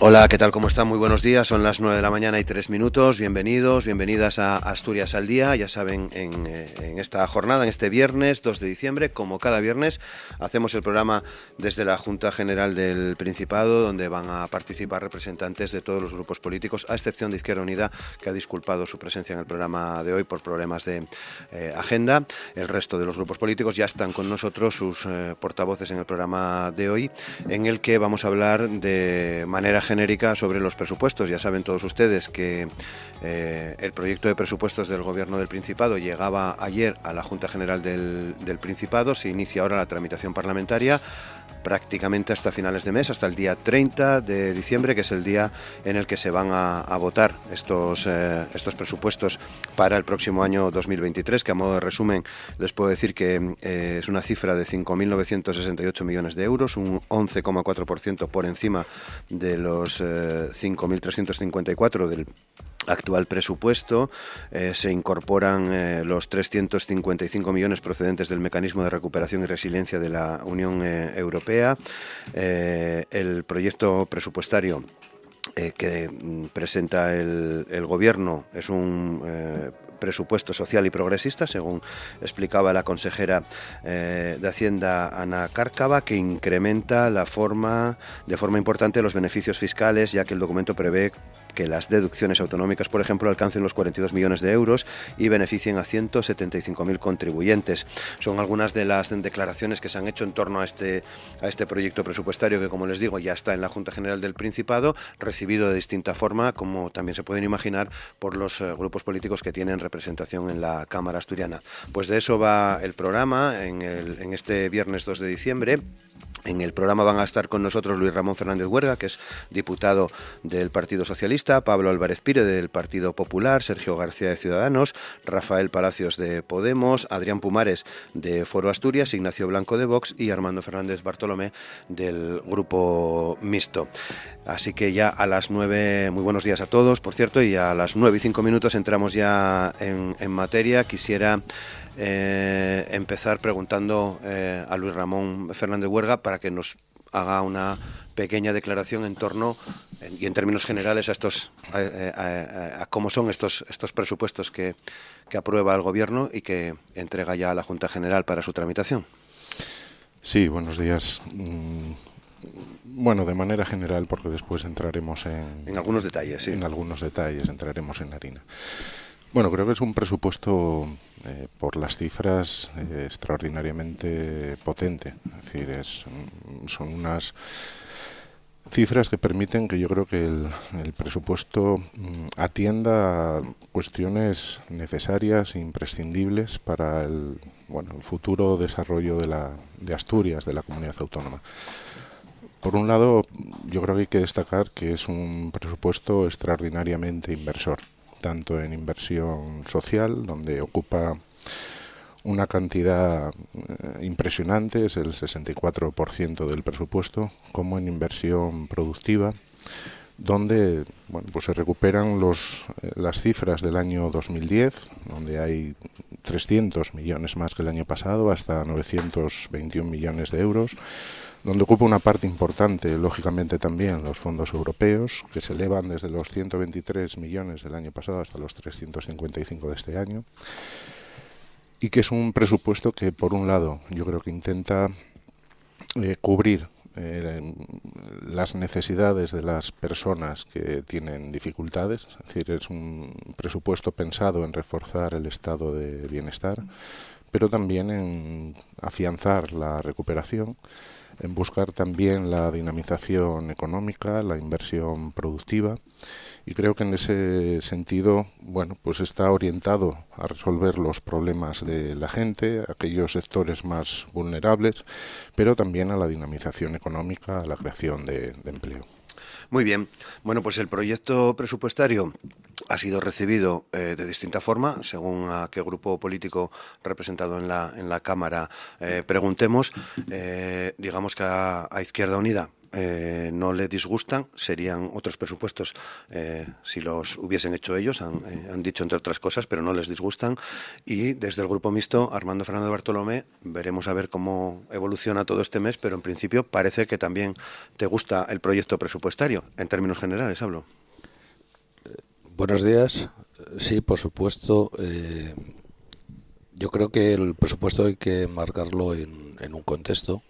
Hola, ¿qué tal? ¿Cómo están? Muy buenos días. Son las 9 de la mañana y 3 minutos. Bienvenidos, bienvenidas a Asturias al Día. Ya saben, eh, en, esta jornada, en este viernes 2 de diciembre, como cada viernes, hacemos el programa desde la Junta General del Principado, donde van a participar representantes de todos los grupos políticos, a excepción de Izquierda Unida, que ha disculpado su presencia en el programa de hoy por problemas de eh, agenda. El resto de los grupos políticos ya están con nosotros, sus eh, portavoces en el programa de hoy, en el que vamos a hablar de manera sobre los presupuestos. Ya saben todos ustedes que eh, el proyecto de presupuestos del Gobierno del Principado llegaba ayer a la Junta General del Principado. Se inicia ahora la tramitación parlamentaria prácticamente hasta finales de mes, hasta el día 30 de diciembre, que es el día en el que se van a, votar estos, eh, estos presupuestos para el próximo año 2023, que a modo de resumen les puedo decir que eh, es una cifra de 5.968 millones de euros, un 11,4% por encima de los 5.354 eh, del actual presupuesto. Eh, se incorporan eh, los 355 millones procedentes del mecanismo de recuperación y resiliencia de la Unión eh, Europea. el proyecto presupuestario que mm, presenta el, el, Gobierno es un presupuesto social y progresista, según explicaba la consejera de Hacienda Ana Cárcava, que incrementa la forma, de forma importante los beneficios fiscales, ya que el documento prevé que las deducciones autonómicas, por ejemplo, alcancen los 42 millones de euros y beneficien a 175.000 contribuyentes. Son algunas de las declaraciones que se han hecho en torno a este, a este proyecto presupuestario que, como les digo, ya está en la Junta General del Principado, recibido de distinta forma, como también se pueden imaginar, por los eh, grupos políticos que tienen representación en la Cámara Asturiana. Pues de eso va el programa en, el, en este viernes 2 de diciembre. En el programa van a estar con nosotros Luis Ramón Fernández Huerga, que es diputado del Partido Socialista, Pablo Álvarez Pire del Partido Popular, Sergio García de Ciudadanos, Rafael Palacios de Podemos, Adrián Pumares de Foro Asturias, Ignacio Blanco de Vox y Armando Fernández Bartolomé del Grupo Mixto. Así que ya a las nueve, muy buenos días a todos, por cierto, y a las nueve y cinco minutos entramos ya en, en materia. Quisiera eh, empezar preguntando eh, a Luis Ramón Fernández Huerga para que nos haga una pequeña declaración en torno y en términos generales a estos a, cómo son estos estos presupuestos que, que, aprueba el gobierno y que entrega ya a la Junta General para su tramitación. Sí, buenos días. Mm, bueno, de manera general, porque después entraremos en, en algunos detalles. Sí. En algunos detalles entraremos en harina. Bueno, creo que es un presupuesto eh, por las cifras eh, extraordinariamente potente. Es decir, es, son unas cifras que permiten que yo creo que el, el, presupuesto mm, atienda a cuestiones necesarias e imprescindibles para el, bueno, el futuro desarrollo de, la, de Asturias, de la comunidad autónoma. Por un lado, yo creo que hay que destacar que es un presupuesto extraordinariamente inversor tanto en inversión social, donde ocupa una cantidad eh, impresionante, es el 64% del presupuesto, como en inversión productiva, donde bueno, pues se recuperan los, eh, las cifras del año 2010, donde hay 300 millones más que el año pasado, hasta 921 millones de euros, donde ocupa una parte importante, lógicamente también, los fondos europeos, que se elevan desde los 123 millones del año pasado hasta los 355 de este año, y que es un presupuesto que, por un lado, yo creo que intenta eh, cubrir eh, las necesidades de las personas que tienen dificultades, es decir, es un presupuesto pensado en reforzar el estado de bienestar, pero también en afianzar la recuperación en buscar también la dinamización económica, la inversión productiva y creo que en ese sentido, bueno, pues está orientado a resolver los problemas de la gente, aquellos sectores más vulnerables, pero también a la dinamización económica, a la creación de, de empleo. Muy bien. Bueno, pues el proyecto presupuestario ha sido recibido eh, de distinta forma, según a qué grupo político representado en la, en la Cámara eh, preguntemos. Eh, digamos que a, Izquierda Unida no le disgustan, serían otros presupuestos si los hubiesen hecho ellos, han, han, dicho entre otras cosas, pero no les disgustan. Y desde el grupo mixto, Armando Fernando Bartolomé, veremos a ver cómo evoluciona todo este mes, pero en principio parece que también te gusta el proyecto presupuestario, en términos generales hablo. Buenos días. Sí, por supuesto. Eh, yo creo que el presupuesto hay que marcarlo en, un contexto,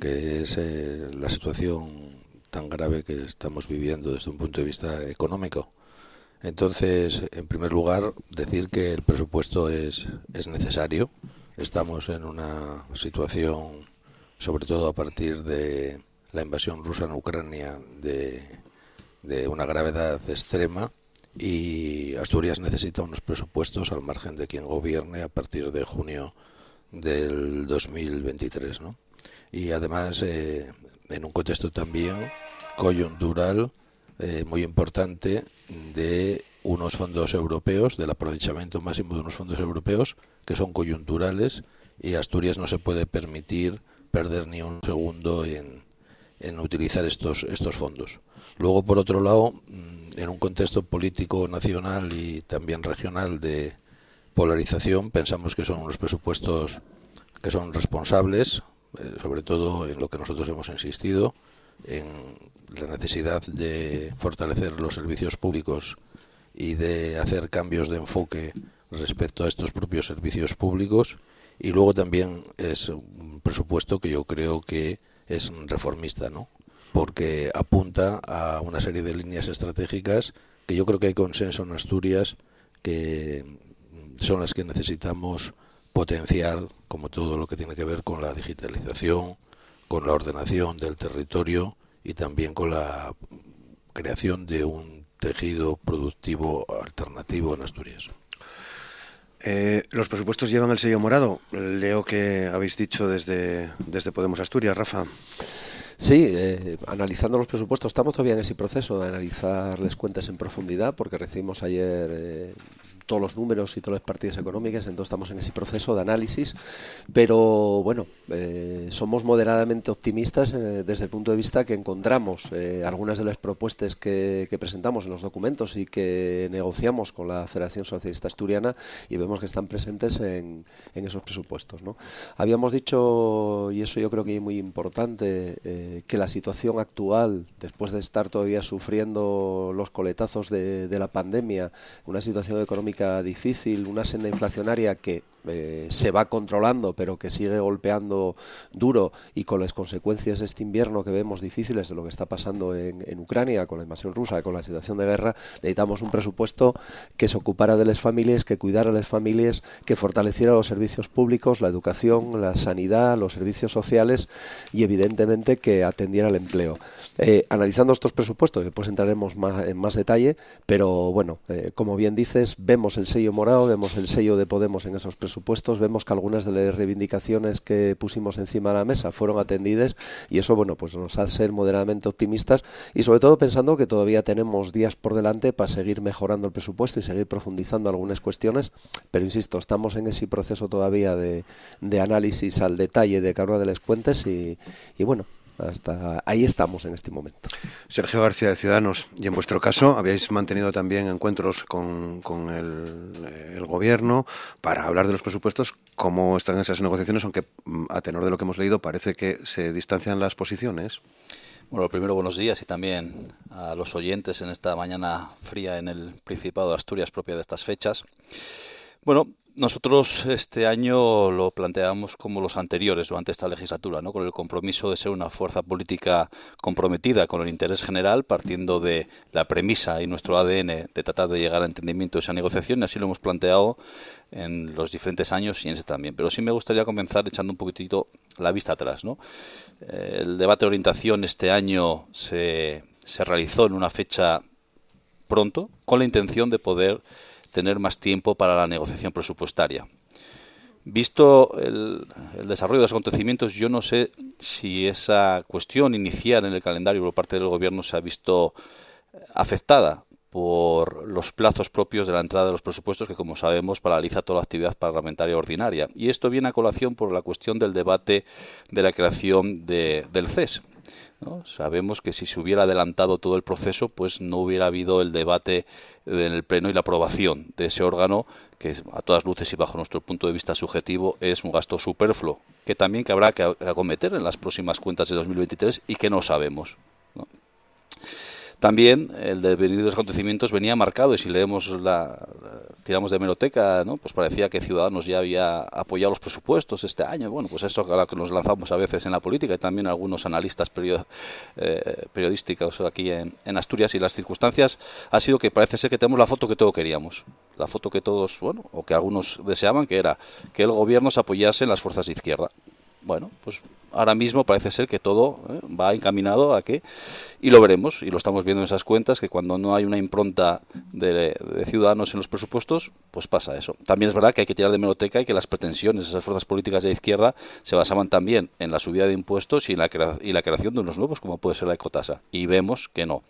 que es eh, la situación tan grave que estamos viviendo desde un punto de vista económico. Entonces, en primer lugar, decir que el presupuesto es, es necesario. Estamos en una situación, sobre todo a partir de la invasión rusa en Ucrania, de una gravedad extrema y Asturias necesita unos presupuestos al margen de quien gobierne a partir de junio del 2023. ¿no? Y además, eh, en un contexto también coyuntural eh, muy importante de unos fondos europeos, del aprovechamiento máximo de unos fondos europeos que son coyunturales y Asturias no se puede permitir perder ni un segundo en, en utilizar estos, estos fondos. Luego, por otro lado, en un contexto político nacional y también regional de polarización, pensamos que son unos presupuestos que son responsables, eh, sobre todo en lo que nosotros hemos insistido, en la necesidad de fortalecer los servicios públicos y de hacer cambios de enfoque respecto a estos propios servicios públicos. Y luego también es un presupuesto que yo creo que es reformista, ¿no? Porque apunta a una serie de líneas estratégicas que yo creo que hay consenso en Asturias que son las que necesitamos potenciar, como todo lo que tiene que ver con la digitalización, con la ordenación del territorio y también con la creación de un tejido productivo alternativo en Asturias. Eh, los presupuestos llevan el sello morado. Leo que habéis dicho desde, desde Podemos Asturias, Rafa. Sí, eh, analizando los presupuestos, estamos todavía en ese proceso de analizar las cuentas en profundidad, porque recibimos ayer eh, todos los números y todas las partidas económicas, entonces estamos en ese proceso de análisis, pero bueno, eh, somos moderadamente optimistas eh, desde el punto de vista que encontramos eh, algunas de las propuestas que, presentamos en los documentos y que negociamos con la Federación Socialista Asturiana y vemos que están presentes en, esos presupuestos. ¿no? Habíamos dicho, y eso yo creo que es muy importante, que la situación actual, después de estar todavía sufriendo los coletazos de, de la pandemia, una situación económica difícil, una senda inflacionaria que eh, se va controlando, pero que sigue golpeando duro y con las consecuencias de este invierno que vemos difíciles de lo que está pasando en, Ucrania, con la invasión rusa, con la situación de guerra, necesitamos un presupuesto que se ocupara de las familias, que cuidara a las familias, que fortaleciera los servicios públicos, la educación, la sanidad, los servicios sociales y evidentemente que atendiera el empleo. Eh, analizando estos presupuestos, después entraremos más, en más detalle, pero bueno, eh, como bien dices, vemos el sello morado, vemos el sello de Podemos en esos presupuestos supuestos vemos que algunas de las reivindicaciones que pusimos encima de la mesa fueron atendidas y eso bueno pues nos hace ser moderadamente optimistas y sobre todo pensando que todavía tenemos días por delante para seguir mejorando el presupuesto y seguir profundizando algunas cuestiones. Pero insisto estamos en ese proceso todavía de, análisis al detalle de cada una de las cuentas y, y bueno hasta ahí estamos en este momento. Sergio García de Ciudadanos, y en vuestro caso habéis mantenido también encuentros con, con el, el, gobierno para hablar de los presupuestos. ¿Cómo están esas negociaciones? Aunque mm, a tenor de lo que hemos leído parece que se distancian las posiciones. Bueno, primero buenos días y también a los oyentes en esta mañana fría en el Principado de Asturias propia de estas fechas. Bueno, nosotros este año lo planteamos como los anteriores durante esta legislatura, ¿no? con el compromiso de ser una fuerza política comprometida con el interés general, partiendo de la premisa y nuestro ADN de tratar de llegar a entendimiento de esa negociación, y así lo hemos planteado en los diferentes años y en ese también. Pero sí me gustaría comenzar echando un poquitito la vista atrás. ¿no? Eh, el debate de orientación este año se, se realizó en una fecha pronto, con la intención de poder tener más tiempo para la negociación presupuestaria. Visto el, desarrollo de los acontecimientos, yo no sé si esa cuestión inicial en el calendario por parte del Gobierno se ha visto afectada por los plazos propios de la entrada de los presupuestos que, como sabemos, paraliza toda la actividad parlamentaria ordinaria. Y esto viene a colación por la cuestión del debate de la creación del CES. Sabemos que si se hubiera adelantado todo el proceso, pues no hubiera habido el debate en el Pleno y la aprobación de ese órgano, que a todas luces y bajo nuestro punto de vista subjetivo es un gasto superfluo, que también que habrá que acometer en las próximas cuentas de 2023 y que no sabemos. También el devenir de los acontecimientos venía marcado y si leemos la, tiramos de meroteca, ¿no? pues parecía que Ciudadanos ya había apoyado los presupuestos este año. Bueno, pues eso ahora que nos lanzamos a veces en la política y también algunos analistas eh, periodísticos aquí en, en, Asturias y las circunstancias ha sido que parece ser que tenemos la foto que todos queríamos. La foto que todos, bueno, o que algunos deseaban, que era que el gobierno se apoyase en las fuerzas de izquierda bueno, pues ahora mismo parece ser que todo ¿eh? va encaminado a que, y lo veremos, y lo estamos viendo en esas cuentas, que cuando no hay una impronta de, ciudadanos en los presupuestos, pues pasa eso. También es verdad que hay que tirar de meloteca y que las pretensiones de esas fuerzas políticas de izquierda se basaban también en la subida de impuestos y, en la, y la creación de unos nuevos, como puede ser la ecotasa. Y vemos que no.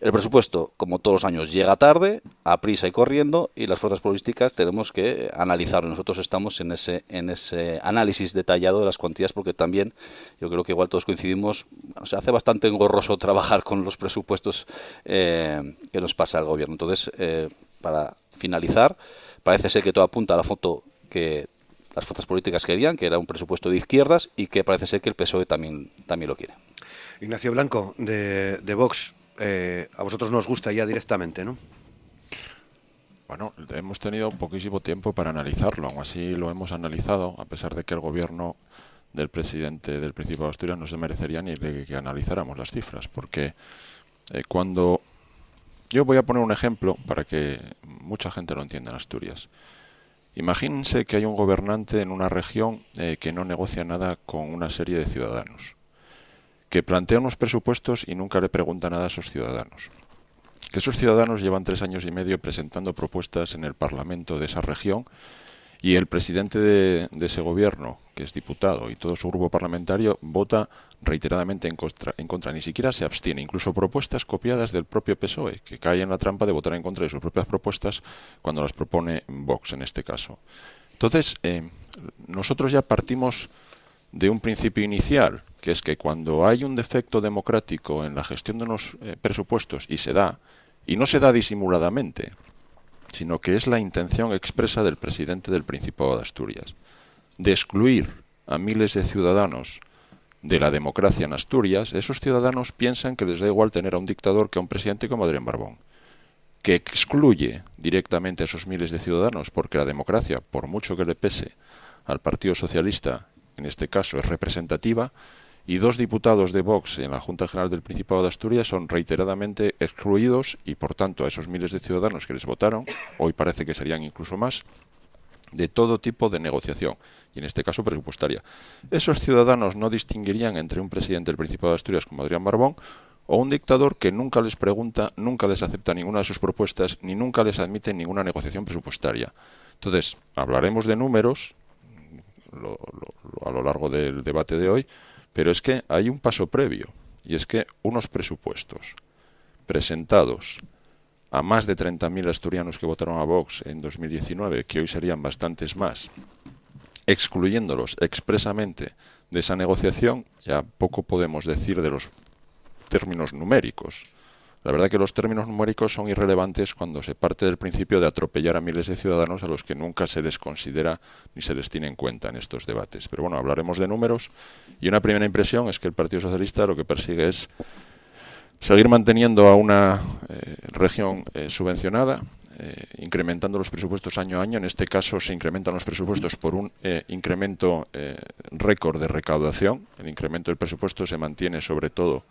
El presupuesto, como todos los años, llega tarde, a prisa y corriendo, y las fuerzas políticas tenemos que analizarlo. Nosotros estamos en ese, en ese análisis detallado de las cuantías, porque también yo creo que igual todos coincidimos, se hace bastante engorroso trabajar con los presupuestos eh, que nos pasa al gobierno. Entonces, eh, para finalizar, parece ser que todo apunta a la foto que las fuerzas políticas querían, que era un presupuesto de izquierdas, y que parece ser que el PSOE también, también lo quiere. Ignacio Blanco, de Vox. Eh, a vosotros nos gusta ya directamente, ¿no? Bueno, hemos tenido poquísimo tiempo para analizarlo, aún así lo hemos analizado, a pesar de que el gobierno del presidente del Principado de Asturias no se merecería ni de que analizáramos las cifras, porque eh, cuando... Yo voy a poner un ejemplo para que mucha gente lo entienda en Asturias. Imagínense que hay un gobernante en una región eh, que no negocia nada con una serie de ciudadanos que plantea unos presupuestos y nunca le pregunta nada a esos ciudadanos. Que esos ciudadanos llevan tres años y medio presentando propuestas en el Parlamento de esa región y el presidente de, ese gobierno, que es diputado, y todo su grupo parlamentario vota reiteradamente en contra, en contra, ni siquiera se abstiene, incluso propuestas copiadas del propio PSOE, que cae en la trampa de votar en contra de sus propias propuestas cuando las propone Vox en este caso. Entonces, eh, nosotros ya partimos de un principio inicial, que es que cuando hay un defecto democrático en la gestión de los eh, presupuestos y se da, y no se da disimuladamente, sino que es la intención expresa del presidente del Principado de Asturias, de excluir a miles de ciudadanos de la democracia en Asturias, esos ciudadanos piensan que les da igual tener a un dictador que a un presidente como Adrián Barbón, que excluye directamente a esos miles de ciudadanos, porque la democracia, por mucho que le pese al Partido Socialista en este caso es representativa, y dos diputados de Vox en la Junta General del Principado de Asturias son reiteradamente excluidos y, por tanto, a esos miles de ciudadanos que les votaron, hoy parece que serían incluso más, de todo tipo de negociación, y en este caso presupuestaria. Esos ciudadanos no distinguirían entre un presidente del Principado de Asturias como Adrián Barbón o un dictador que nunca les pregunta, nunca les acepta ninguna de sus propuestas, ni nunca les admite ninguna negociación presupuestaria. Entonces, hablaremos de números, a lo largo del debate de hoy, pero es que hay un paso previo, y es que unos presupuestos presentados a más de 30.000 asturianos que votaron a Vox en 2019, que hoy serían bastantes más, excluyéndolos expresamente de esa negociación, ya poco podemos decir de los términos numéricos. La verdad que los términos numéricos son irrelevantes cuando se parte del principio de atropellar a miles de ciudadanos a los que nunca se les considera ni se les tiene en cuenta en estos debates. Pero bueno, hablaremos de números y una primera impresión es que el Partido Socialista lo que persigue es seguir manteniendo a una eh, región eh, subvencionada, eh, incrementando los presupuestos año a año. En este caso se incrementan los presupuestos por un incremento récord de recaudación. El incremento del presupuesto se mantiene sobre todo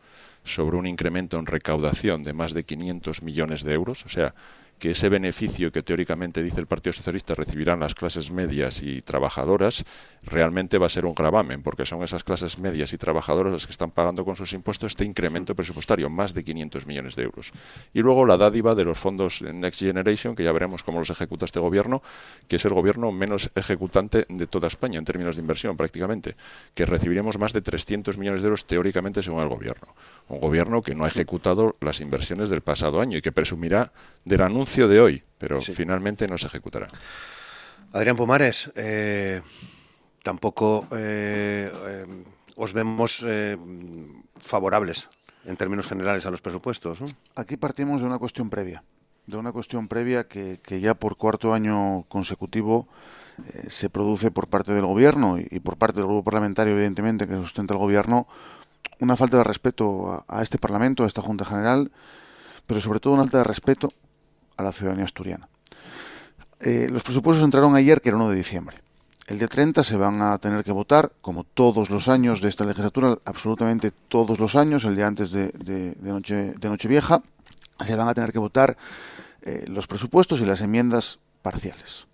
sobre un incremento en recaudación de más de 500 millones de euros, o sea, que ese beneficio que teóricamente dice el Partido Socialista recibirán las clases medias y trabajadoras realmente va a ser un gravamen, porque son esas clases medias y trabajadoras las que están pagando con sus impuestos este incremento presupuestario, más de 500 millones de euros. Y luego la dádiva de los fondos Next Generation, que ya veremos cómo los ejecuta este gobierno, que es el gobierno menos ejecutante de toda España en términos de inversión prácticamente, que recibiremos más de 300 millones de euros teóricamente según el gobierno. Un gobierno que no ha ejecutado las inversiones del pasado año y que presumirá del anuncio de hoy, pero finalmente no se ejecutará. Adrián Pomares, eh, tampoco eh, eh, os vemos favorables en términos generales a los presupuestos. Aquí partimos de una cuestión previa, de una cuestión previa que, ya por cuarto año consecutivo se produce por parte del Gobierno y, por parte del grupo parlamentario, evidentemente, que sustenta el Gobierno, una falta de respeto a, este Parlamento, a esta Junta General, pero sobre todo una falta de respeto a la ciudadanía asturiana. Eh, los presupuestos entraron ayer, que era 1 de diciembre. El día 30 se van a tener que votar, como todos los años de esta legislatura, absolutamente todos los años, el día antes de, de, noche, de Nochevieja, se van a tener que votar eh, los presupuestos y las enmiendas parciales.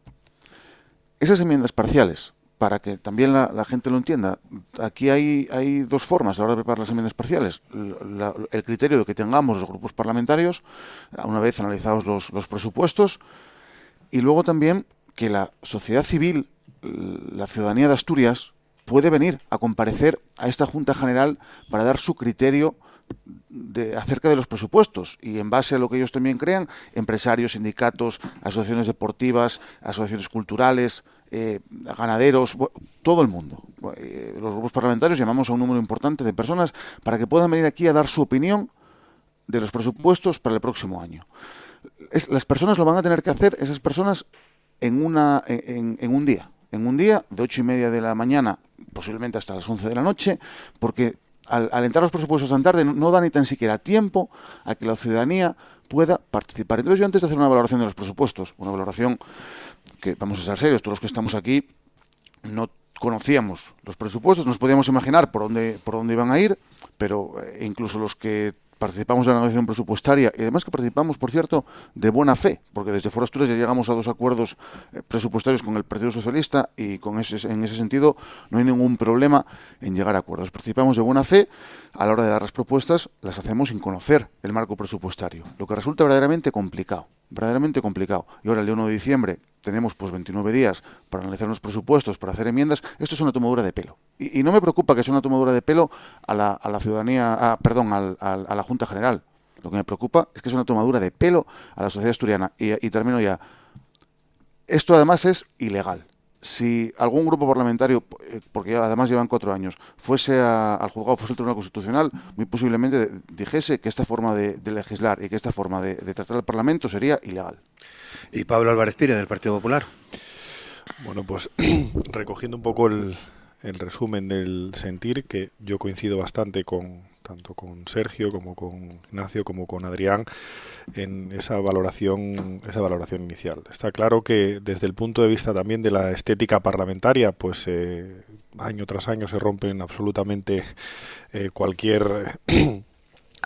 Esas enmiendas parciales para que también la, gente lo entienda, aquí hay, hay dos formas a la hora de preparar las enmiendas parciales. el criterio de que tengamos los grupos parlamentarios, una vez analizados los, los presupuestos, y luego también que la sociedad civil, la ciudadanía de Asturias, puede venir a comparecer a esta Junta General para dar su criterio de, acerca de los presupuestos y en base a lo que ellos también crean, empresarios, sindicatos, asociaciones deportivas, asociaciones culturales, eh, ganaderos, todo el mundo. Eh, los grupos parlamentarios llamamos a un número importante de personas para que puedan venir aquí a dar su opinión de los presupuestos para el próximo año. las personas lo van a tener que hacer, esas personas, en, una, en, un día. En un día, de ocho y media de la mañana, posiblemente hasta las once de la noche, porque al, entrar los presupuestos tan tarde no, no da ni tan siquiera tiempo a que la ciudadanía pueda participar. Entonces yo antes de hacer una valoración de los presupuestos, una valoración que vamos a ser serios, todos los que estamos aquí no conocíamos los presupuestos, nos podíamos imaginar por dónde, por dónde iban a ir, pero eh, incluso los que participamos de la negociación presupuestaria y además que participamos, por cierto, de buena fe, porque desde Foro Asturias ya llegamos a dos acuerdos eh, presupuestarios con el Partido Socialista y con ese, en ese sentido no hay ningún problema en llegar a acuerdos. Participamos de buena fe, a la hora de dar las propuestas las hacemos sin conocer el marco presupuestario, lo que resulta verdaderamente complicado, verdaderamente complicado. Y ahora el día 1 de diciembre tenemos pues 29 días para analizar los presupuestos, para hacer enmiendas, esto es una tomadura de pelo. Y, no me preocupa que sea una tomadura de pelo a la, a la ciudadanía, perdón, a la Junta General. Lo que me preocupa es que es una tomadura de pelo a la sociedad asturiana. Y termino ya. Esto además es ilegal. Si algún grupo parlamentario, eh, porque además llevan cuatro años, fuese al juzgado, fuese al Tribunal Constitucional, muy posiblemente dijese que esta forma de, legislar y que esta forma de, de tratar al Parlamento sería ilegal. Y Pablo Álvarez Pire, del Partido Popular. Bueno, pues recogiendo un poco el, resumen del sentir, que yo coincido bastante con tanto con Sergio como con Ignacio como con Adrián en esa valoración esa valoración inicial está claro que desde el punto de vista también de la estética parlamentaria pues eh, año tras año se rompen absolutamente eh, cualquier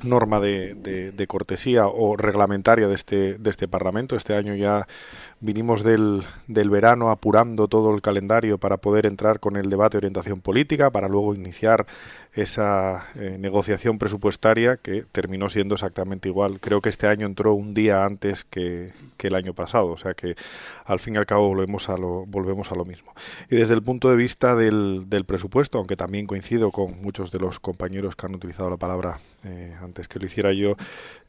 norma de, de, cortesía o reglamentaria de este, de este Parlamento. Este año ya vinimos del, del, verano apurando todo el calendario para poder entrar con el debate de orientación política, para luego iniciar esa eh, negociación presupuestaria que terminó siendo exactamente igual. Creo que este año entró un día antes que, el año pasado, o sea que al fin y al cabo volvemos a lo, volvemos a lo mismo. Y desde el punto de vista del, del presupuesto, aunque también coincido con muchos de los compañeros que han utilizado la palabra eh, antes que lo hiciera yo,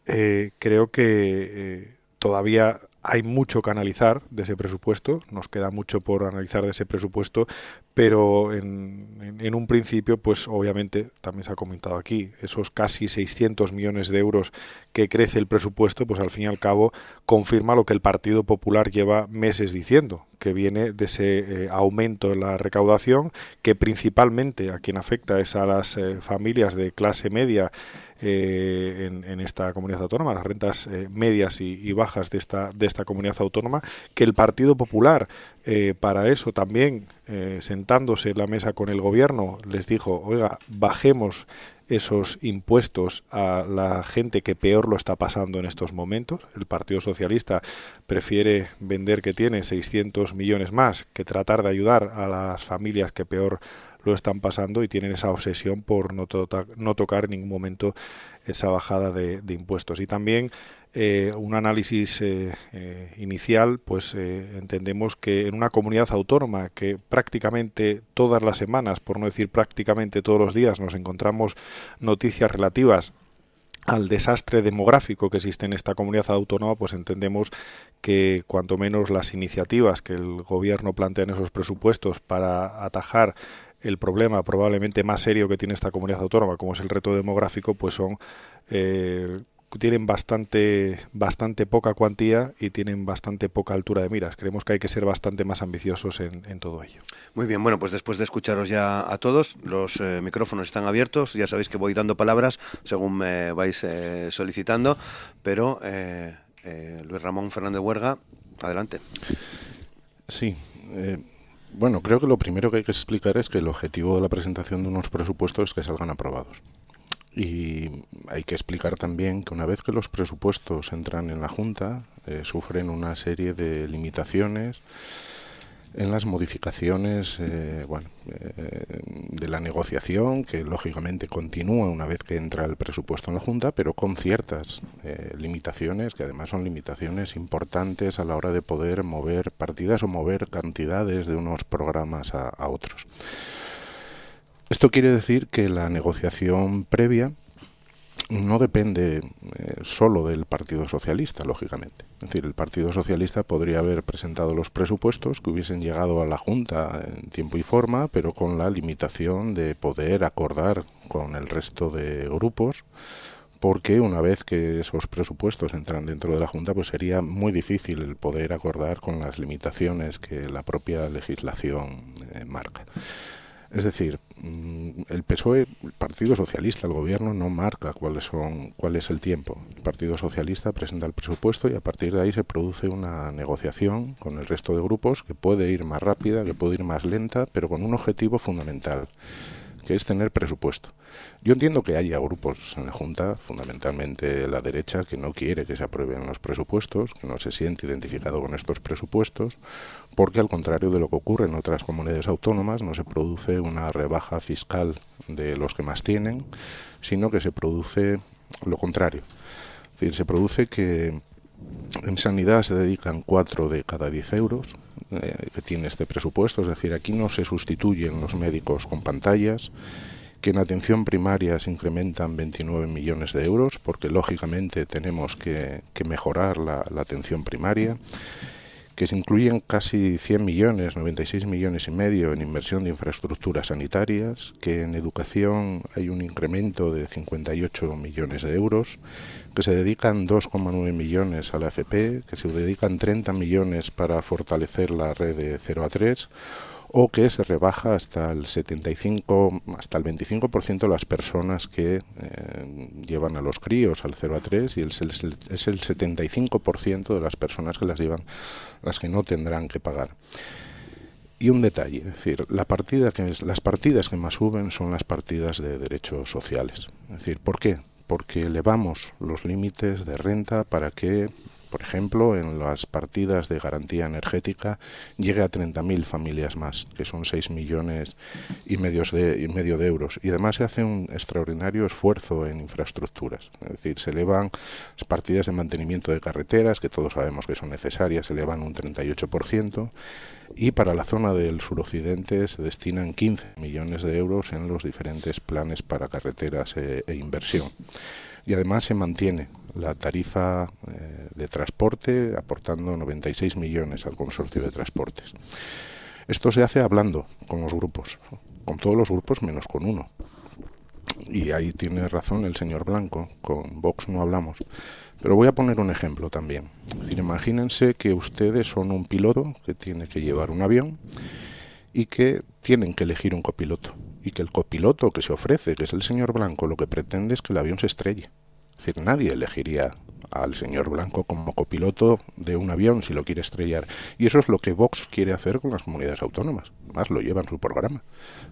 eh, creo que todavía hay mucho que analizar de ese presupuesto, nos queda mucho por analizar de ese presupuesto, pero en, en, un principio, pues obviamente, también se ha comentado aquí, esos casi 600 millones de euros que crece el presupuesto, pues al fin y al cabo confirma lo que el Partido Popular lleva meses diciendo, que viene de ese eh, aumento en la recaudación, que principalmente a quien afecta es a las eh, familias de clase media eh, en, esta comunidad autónoma, las rentas eh, medias y, bajas de esta, de esta comunidad autónoma, que el Partido Popular para eso también, sentándose en la mesa con el gobierno, les dijo, oiga, bajemos esos impuestos a la gente que peor lo está pasando en estos momentos. El Partido Socialista prefiere vender que tiene 600 millones más que tratar de ayudar a las familias que peor lo están pasando y tienen esa obsesión por no, no tocar en ningún momento esa bajada de, impuestos. Y también eh, un análisis eh, eh, inicial, pues entendemos que en una comunidad autónoma que prácticamente todas las semanas, por no decir prácticamente todos los días, nos encontramos noticias relativas al desastre demográfico que existe en esta comunidad autónoma, pues entendemos que cuanto menos las iniciativas que el gobierno plantea en esos presupuestos para atajar el problema probablemente más serio que tiene esta comunidad autónoma, como es el reto demográfico, pues son eh, tienen bastante bastante poca cuantía y tienen bastante poca altura de miras. Creemos que hay que ser bastante más ambiciosos en, todo ello. Muy bien, bueno, pues después de escucharos ya a todos, los eh, micrófonos están abiertos. Ya sabéis que voy dando palabras según me vais eh, solicitando, pero Luis Ramón Fernández Huerga, adelante. Sí. Bueno, creo que lo primero que hay que explicar es que el objetivo de la presentación de unos presupuestos es que salgan aprobados. Y hay que explicar también que una vez que los presupuestos entran en la Junta, eh, sufren una serie de limitaciones en las modificaciones eh, bueno, eh, de la negociación, que lógicamente continúa una vez que entra el presupuesto en la Junta, pero con ciertas eh, limitaciones, que además son limitaciones importantes a la hora de poder mover partidas o mover cantidades de unos programas a otros. Esto quiere decir que la negociación previa no depende eh, solo del Partido Socialista, lógicamente. Es decir, el Partido Socialista podría haber presentado los presupuestos que hubiesen llegado a la Junta en tiempo y forma, pero con la limitación de poder acordar con el resto de grupos, porque una vez que esos presupuestos entran dentro de la Junta, pues sería muy difícil el poder acordar con las limitaciones que la propia legislación eh, marca. Es decir, mm, el PSOE, el Partido Socialista, el gobierno no marca cuáles son, cuál es el tiempo. El Partido Socialista presenta el presupuesto y a partir de ahí se produce una negociación con el resto de grupos que puede ir más rápida, que puede ir más lenta, pero con un objetivo fundamental que es tener presupuesto. Yo entiendo que haya grupos en la Junta, fundamentalmente la derecha, que no quiere que se aprueben los presupuestos, que no se siente identificado con estos presupuestos, porque al contrario de lo que ocurre en otras comunidades autónomas, no se produce una rebaja fiscal de los que más tienen, sino que se produce lo contrario. Es decir, se produce que en sanidad se dedican 4 de cada 10 euros eh, que tiene este presupuesto, es decir, aquí no se sustituyen los médicos con pantallas, que en atención primaria se incrementan 29 millones de euros, porque lógicamente tenemos que, mejorar la, la atención primaria que se incluyen casi 100 millones, 96 millones y medio en inversión de infraestructuras sanitarias, que en educación hay un incremento de 58 millones de euros, que se dedican 2,9 millones a la FP, que se dedican 30 millones para fortalecer la red de 0 a 3, o que se rebaja hasta el 75, hasta el 25% las personas que eh, llevan a los críos al 0 a 3 y es el, es el 75% de las personas que las llevan las que no tendrán que pagar. Y un detalle, es decir, la partida que es, las partidas que más suben son las partidas de derechos sociales. Es decir, ¿por qué? Porque elevamos los límites de renta para que por ejemplo, en las partidas de garantía energética llegue a 30.000 familias más, que son 6 millones y, medios de, y medio de euros. Y además se hace un extraordinario esfuerzo en infraestructuras. Es decir, se elevan las partidas de mantenimiento de carreteras, que todos sabemos que son necesarias, se elevan un 38%, y para la zona del suroccidente se destinan 15 millones de euros en los diferentes planes para carreteras e, e inversión y además se mantiene la tarifa eh, de transporte aportando 96 millones al consorcio de transportes. Esto se hace hablando con los grupos, con todos los grupos menos con uno. Y ahí tiene razón el señor Blanco, con Vox no hablamos. Pero voy a poner un ejemplo también. imagínense que ustedes son un piloto que tiene que llevar un avión y que tienen que elegir un copiloto y que el copiloto que se ofrece, que es el señor Blanco, lo que pretende es que el avión se estrelle. Es decir, nadie elegiría al señor Blanco como copiloto de un avión si lo quiere estrellar. Y eso es lo que Vox quiere hacer con las comunidades autónomas. Más lo lleva en su programa.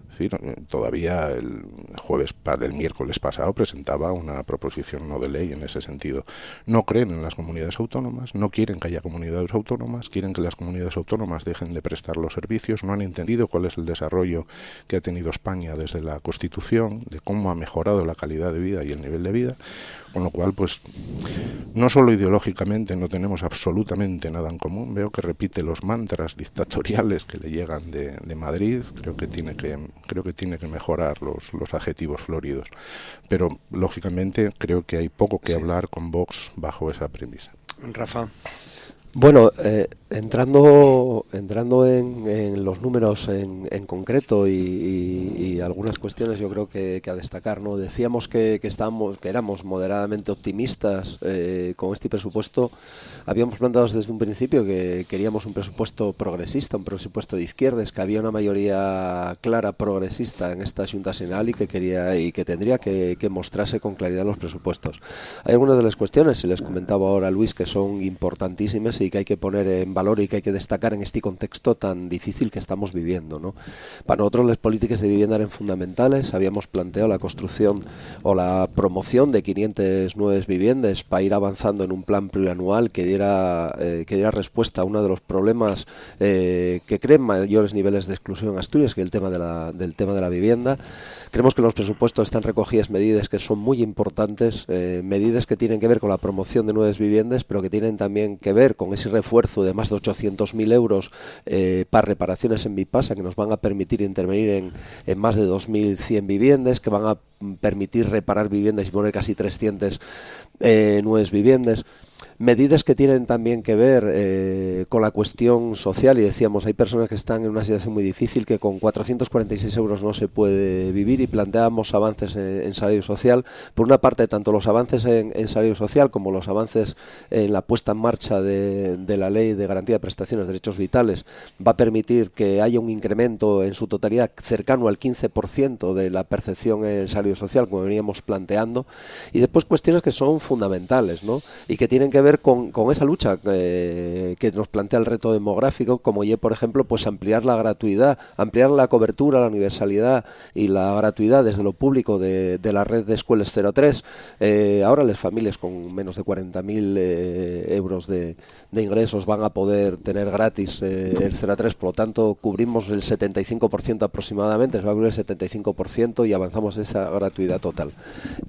Decir, todavía el jueves, el miércoles pasado presentaba una proposición no de ley en ese sentido. No creen en las comunidades autónomas, no quieren que haya comunidades autónomas, quieren que las comunidades autónomas dejen de prestar los servicios, no han entendido cuál es el desarrollo que ha tenido España desde la Constitución, de cómo ha mejorado la calidad de vida y el nivel de vida, con lo cual, pues, no solo ideológicamente no tenemos absolutamente nada en común, veo que repite los mantras dictatoriales que le llegan de, de Madrid, creo que tiene que creo que tiene que mejorar los, los adjetivos floridos. Pero lógicamente creo que hay poco que hablar con Vox bajo esa premisa. Rafa. Bueno, eh, entrando, entrando en, los números en, en concreto y, algunas cuestiones yo creo que, a destacar, ¿no? Decíamos que, que, estábamos, que éramos moderadamente optimistas eh, con este presupuesto. Habíamos planteado desde un principio que queríamos un presupuesto progresista, un presupuesto de izquierdas, que había una mayoría clara progresista en esta Junta Senal y que quería y que tendría que, mostrarse con claridad los presupuestos. Hay algunas de las cuestiones, y les comentaba ahora Luis, que son importantísimas y que hay que poner en valor y que hay que destacar en este contexto tan difícil que estamos viviendo. ¿no? Para nosotros las políticas de vivienda eran fundamentales, habíamos planteado la construcción o la promoción de 500 nuevas viviendas para ir avanzando en un plan plurianual que diera, eh, que diera respuesta a uno de los problemas eh, que creen mayores niveles de exclusión en Asturias, que es el tema de la, del tema de la vivienda. Creemos que en los presupuestos están recogidas medidas que son muy importantes, eh, medidas que tienen que ver con la promoción de nuevas viviendas, pero que tienen también que ver con ese refuerzo de más de 800.000 euros eh, para reparaciones en Vipasa que nos van a permitir intervenir en, en más de 2.100 viviendas, que van a permitir reparar viviendas y poner casi 300 eh, nuevas viviendas medidas que tienen también que ver eh, con la cuestión social y decíamos hay personas que están en una situación muy difícil que con 446 euros no se puede vivir y planteamos avances en, salario social por una parte tanto los avances en, salario social como los avances en la puesta en marcha de, la ley de garantía de prestaciones de derechos vitales va a permitir que haya un incremento en su totalidad cercano al 15% de la percepción en salario social como veníamos planteando y después cuestiones que son fundamentales ¿no? y que tienen que ver ver con, esa lucha eh, que nos plantea el reto demográfico, como ya, por ejemplo, pues ampliar la gratuidad, ampliar la cobertura, la universalidad y la gratuidad desde lo público de, la red de escuelas 03. Eh, ahora las familias con menos de 40.000 eh, euros de, ingresos van a poder tener gratis el 03, por lo tanto cubrimos el 75% aproximadamente, se va a cubrir el 75% y avanzamos esa gratuidad total.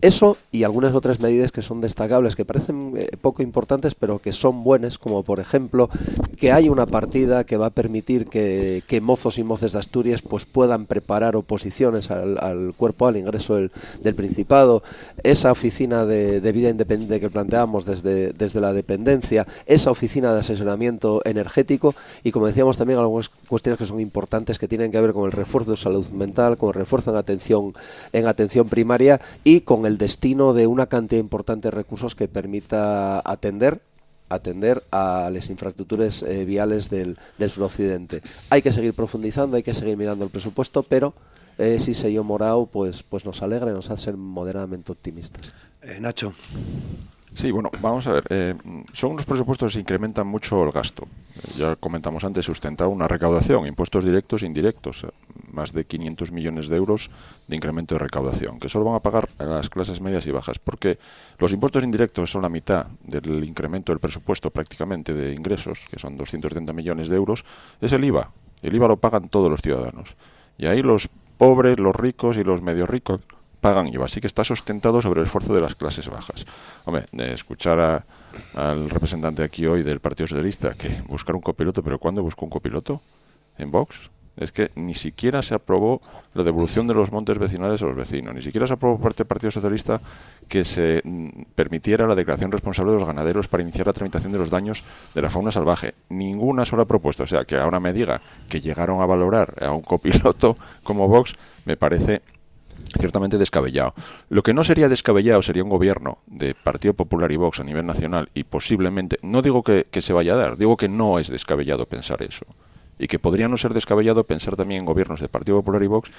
Eso y algunas otras medidas que son destacables, que parecen poco importantes, pero que son buenas, como por ejemplo que hay una partida que va a permitir que, mozos y moces de Asturias pues puedan preparar oposiciones al, cuerpo, al ingreso del, Principado, esa oficina de, vida independiente que planteamos desde, desde la dependencia, esa oficina de asesoramiento energético y como decíamos también algunas cuestiones que son importantes que tienen que ver con el refuerzo de salud mental, con el refuerzo en atención, en atención primaria y con el destino de una cantidad importante de recursos que permita atender atender a las infraestructuras eh, viales del, del, suroccidente. Hay que seguir profundizando, hay que seguir mirando el presupuesto, pero eh, si se yo morado, pues, pues nos alegra y nos hace ser moderadamente optimistas. Eh, Nacho. Sí, bueno, vamos a ver. Eh, son unos presupuestos que incrementan mucho el gasto. ya comentamos antes, sustentado una recaudación, impuestos directos e indirectos, eh, más de 500 millones de euros de incremento de recaudación, que solo van a pagar las clases medias y bajas, porque los impuestos indirectos son la mitad del incremento del presupuesto prácticamente de ingresos, que son 230 millones de euros, es el IVA. El IVA lo pagan todos los ciudadanos. Y ahí los pobres, los ricos y los medio ricos pagan IVA, así que está sustentado sobre el esfuerzo de las clases bajas. Hombre, de escuchar al representante aquí hoy del Partido Socialista que buscar un copiloto, pero ¿cuándo buscó un copiloto? ¿En Vox? Es que ni siquiera se aprobó la devolución de los montes vecinales a los vecinos, ni siquiera se aprobó por parte del Partido Socialista que se mm, permitiera la declaración responsable de los ganaderos para iniciar la tramitación de los daños de la fauna salvaje. Ninguna sola propuesta. O sea, que ahora me diga que llegaron a valorar a un copiloto como Vox, me parece ciertamente descabellado. Lo que no sería descabellado sería un gobierno de Partido Popular y Vox a nivel nacional y posiblemente, no digo que, se vaya a dar, digo que no es descabellado pensar eso. Y que podría no ser descabellado pensar también en gobiernos de Partido Popular y Vox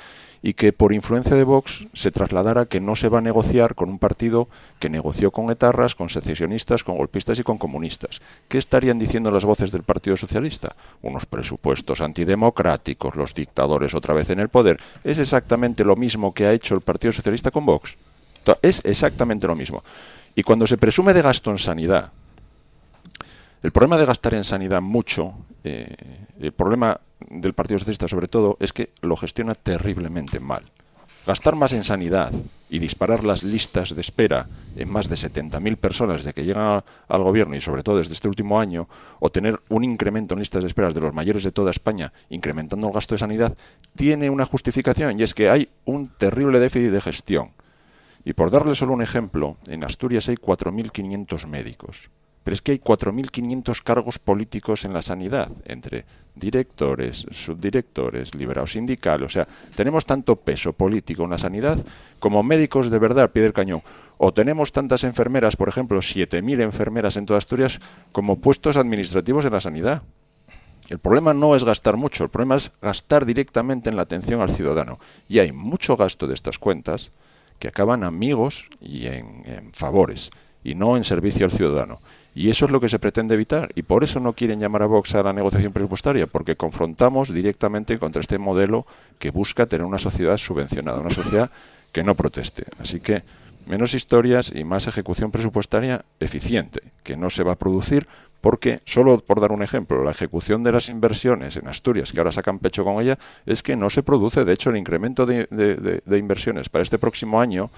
y que por influencia de Vox se trasladara que no se va a negociar con un partido que negoció con etarras, con secesionistas, con golpistas y con comunistas. ¿Qué estarían diciendo las voces del Partido Socialista? Unos presupuestos antidemocráticos, los dictadores otra vez en el poder. Es exactamente lo mismo que ha hecho el Partido Socialista con Vox. Es exactamente lo mismo. Y cuando se presume de gasto en sanidad, el problema de gastar en sanidad mucho, eh, el problema del Partido Socialista sobre todo, es que lo gestiona terriblemente mal. Gastar más en sanidad y disparar las listas de espera en más de 70.000 personas desde que llegan al gobierno y sobre todo desde este último año, o tener un incremento en listas de espera de los mayores de toda España, incrementando el gasto de sanidad, tiene una justificación y es que hay un terrible déficit de gestión. Y por darle solo un ejemplo, en Asturias hay 4.500 médicos. Pero es que hay 4.500 cargos políticos en la sanidad, entre directores, subdirectores, liberados sindicales. O sea, tenemos tanto peso político en la sanidad como médicos de verdad al pie del cañón. O tenemos tantas enfermeras, por ejemplo, 7.000 enfermeras en toda Asturias, como puestos administrativos en la sanidad. El problema no es gastar mucho, el problema es gastar directamente en la atención al ciudadano. Y hay mucho gasto de estas cuentas que acaban amigos y en favores, y no en servicio al ciudadano. Y eso es lo que se pretende evitar. Y por eso no quieren llamar a Vox a la negociación presupuestaria, porque confrontamos directamente contra este modelo que busca tener una sociedad subvencionada, una sociedad que no proteste. Así que menos historias y más ejecución presupuestaria eficiente, que no se va a producir porque, solo por dar un ejemplo, la ejecución de las inversiones en Asturias, que ahora sacan pecho con ella, es que no se produce. De hecho, el incremento de, de inversiones para este próximo año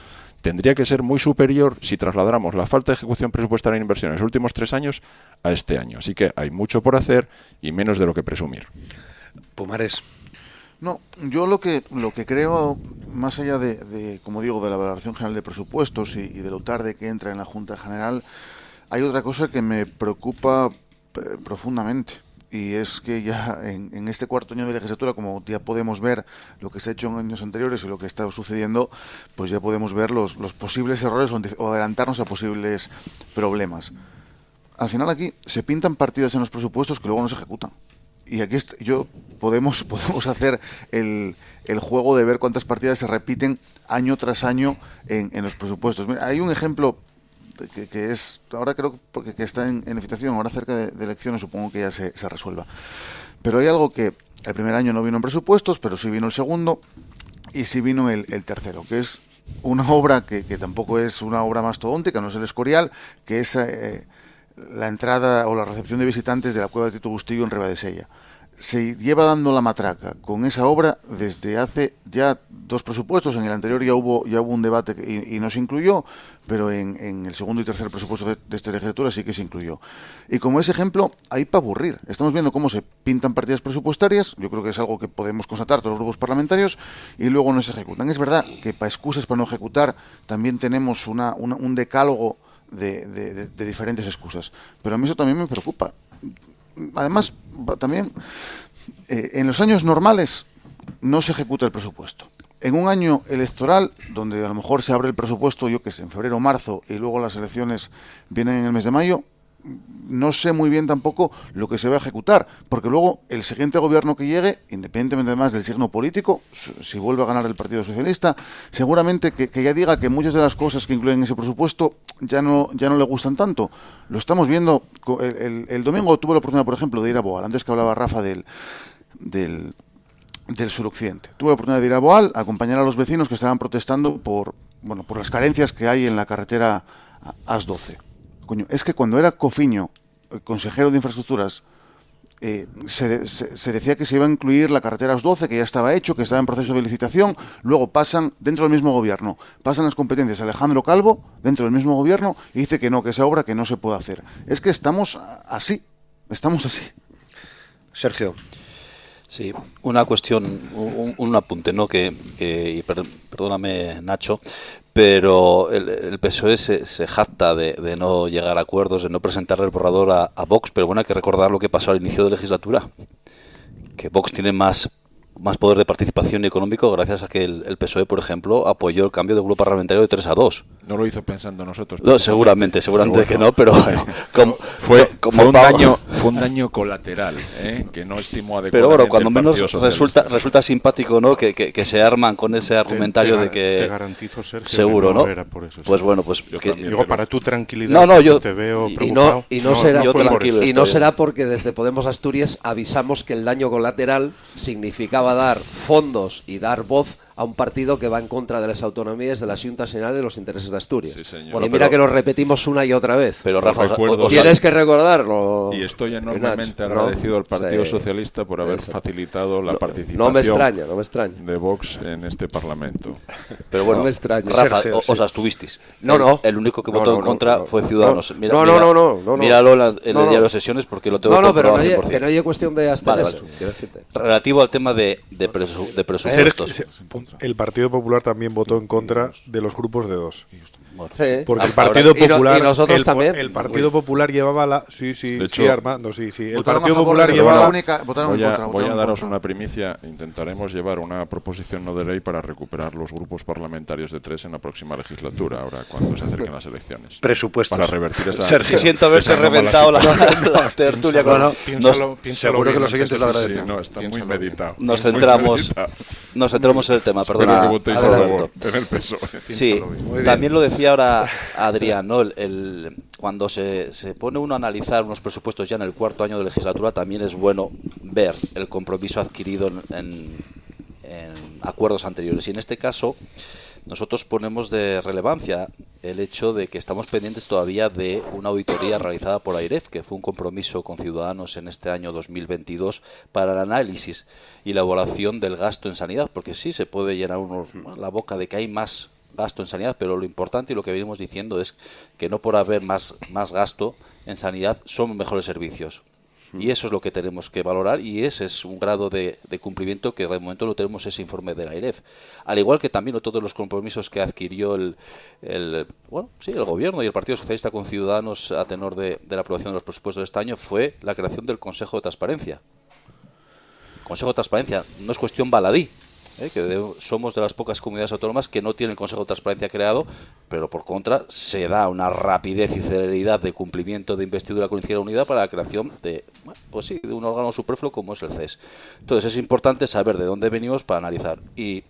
tendría que ser muy superior si trasladáramos la falta de ejecución presupuestaria en inversión en los últimos tres años a este año. Así que hay mucho por hacer y menos de lo que presumir. Pumares. No, yo lo que lo que creo, más allá de, como digo, de la valoración general de presupuestos y, de lo tarde que entra en la Junta General, hay otra cosa que me preocupa eh, profundamente y es que ya en, este cuarto año de legislatura, como ya podemos ver lo que se ha hecho en años anteriores y lo que está sucediendo, pues ya podemos ver los, los posibles errores o adelantarnos a posibles problemas. Al final aquí se pintan partidas en los presupuestos que luego no se ejecutan. Y aquí yo podemos, podemos hacer el, el juego de ver cuántas partidas se repiten año tras año en, en los presupuestos. hay un ejemplo que, es, ahora creo porque que está en, en ahora cerca de, elecciones supongo que ya se, se resuelva. Pero hay algo que el primer año no vino en presupuestos, pero sí vino el segundo y sí vino el, tercero, que es una obra que, que, tampoco es una obra mastodóntica, no es el Escorial, que es eh, la entrada o la recepción de visitantes de la cueva de Tito Bustillo en Sella se lleva dando la matraca con esa obra desde hace ya dos presupuestos. En el anterior ya hubo ya hubo un debate y, no se incluyó, pero en, el segundo y tercer presupuesto de, esta legislatura sí que se incluyó. Y como ese ejemplo, hay para aburrir. Estamos viendo cómo se pintan partidas presupuestarias, yo creo que es algo que podemos constatar todos los grupos parlamentarios, y luego no se ejecutan. Es verdad que para excusas para no ejecutar también tenemos una, un decálogo de, de diferentes excusas. Pero a mí eso también me preocupa además, también, eh, en los años normales no se ejecuta el presupuesto. En un año electoral, donde a lo mejor se abre el presupuesto, yo que sé, en febrero o marzo, y luego las elecciones vienen en el mes de mayo, no sé muy bien tampoco lo que se va a ejecutar, porque luego el siguiente gobierno que llegue, independientemente además del signo político, si vuelve a ganar el Partido Socialista, seguramente que, ya diga que muchas de las cosas que incluyen ese presupuesto ya no, ya no le gustan tanto. Lo estamos viendo, el, domingo tuve la oportunidad, por ejemplo, de ir a Boal, antes que hablaba Rafa del, del, del suroccidente. Tuve la oportunidad de ir a Boal, a acompañar a los vecinos que estaban protestando por, bueno, por las carencias que hay en la carretera AS-12 es que cuando era Cofiño, eh, consejero de infraestructuras, eh, se, decía que se iba a incluir la carretera 12, que ya estaba hecho, que estaba en proceso de licitación, luego pasan dentro del mismo gobierno, pasan las competencias Alejandro Calvo dentro del mismo gobierno y dice que no, que esa obra que no se puede hacer. Es que estamos así, estamos así. Sergio. Sí, una cuestión, un, apunte, ¿no? Que, y perdóname, Nacho, pero el, PSOE se, se jacta de, no llegar a acuerdos, de no presentar el borrador a, a, Vox, pero bueno, hay que recordar lo que pasó al inicio de legislatura, que Vox tiene más más poder de participación económico gracias a que el, PSOE, por ejemplo, apoyó el cambio de grupo parlamentario de 3 a 2. No lo hizo pensando nosotros. No, seguramente, seguramente que no, pero fue, como un daño, fue un daño colateral, ¿eh? que no estimó adecuadamente Pero bueno, cuando el menos resulta, resulta simpático, ¿no? Que, que- que se arman con ese argumentario te de que... te garantizo, Sergio, seguro, que ¿no? no era por eso, pues bueno, pues... Yo que- también, Digo, para tu tranquilidad, No, no, yo... te veo Y no, y no será, yo y- no será porque desde Podemos Asturias avisamos que el daño colateral significaba dar fondos y dar voz a un partido que va en contra de las autonomías de la Junta General de los intereses de Asturias. Sí, señor. y Bueno, mira pero- que lo repetimos una y otra vez. Pero Rafa, recuerdo- Tienes que recordarlo. Y estoy Nacho, enormemente ¿no? agradecido al Partido Sí. Socialista por haber Eso. facilitado la participación No me extraña, no me extraña. de Vox en este Parlamento. Pero bueno, No me extraña. Rafa, Sergio, o- sí. os abstuvisteis. No, no. El, el único que No, votó no, en no, contra no. fue Ciudadanos. No, Mira, no, no, no, no, no. Míralo en, No, el no. diario de sesiones porque lo tengo No, no, pero no comprobado hay, 100%. que no hay cuestión de decirte. Relativo al tema de, de, presu- de presupuestos. El Partido Popular también votó en contra de los grupos de dos. Sí. Porque el Partido y no- Popular. y nosotros el, también. El Partido Popular llevaba la. Sí, sí, De sí, hecho, Armando, sí, sí. El Partido favor Popular llevaba. única- Voy a, contra, voy a daros contra. una primicia. Intentaremos llevar una proposición no de ley para recuperar los grupos parlamentarios de tres en la próxima legislatura, ahora cuando se acerquen las elecciones. Presupuestos. Para revertir esa. Sergio. Siento haberse reventado la, la tertulia. No, con- no, nos- Piénsalo, piénsalo seguro que los de lo agradecen. no, está muy Piénsalo meditado. nos centramos, nos centramos en el tema. Perdona, que votéis a Alberto. favor en el PSOE. Sí, Piénsalo también lo decía ahora Adrián. El, cuando se, se pone uno a analizar unos presupuestos ya en el cuarto año de legislatura, también es bueno ver el compromiso adquirido en, en- acuerdos anteriores. Y en este caso, nosotros ponemos de relevancia el hecho de que estamos pendientes todavía de una auditoría realizada por AIREF, que fue un compromiso con Ciudadanos en este año 2022 para el análisis y la evaluación del gasto en sanidad, porque sí se puede llenar uno la boca de que hay más gasto en sanidad, pero lo importante y lo que venimos diciendo es que no por haber más, más gasto en sanidad son mejores servicios. Y eso es lo que tenemos que valorar y ese es un grado de, de cumplimiento que de momento no tenemos ese informe de la AIREF. Al igual que también todos los compromisos que adquirió el, el, bueno, sí, el Gobierno y el Partido Socialista con Ciudadanos a tenor de, de la aprobación de los presupuestos de este año fue la creación del Consejo de Transparencia. Consejo de Transparencia no es cuestión baladí, ¿eh? que de- somos de las pocas comunidades autónomas que no tienen el Consejo de Transparencia creado, pero por contra se da una rapidez y celeridad de cumplimiento de investidura con Izquierda Unida para la creación de, pues sí, de un órgano superfluo como es el CES. Entonces es importante saber de dónde venimos para analizar. Y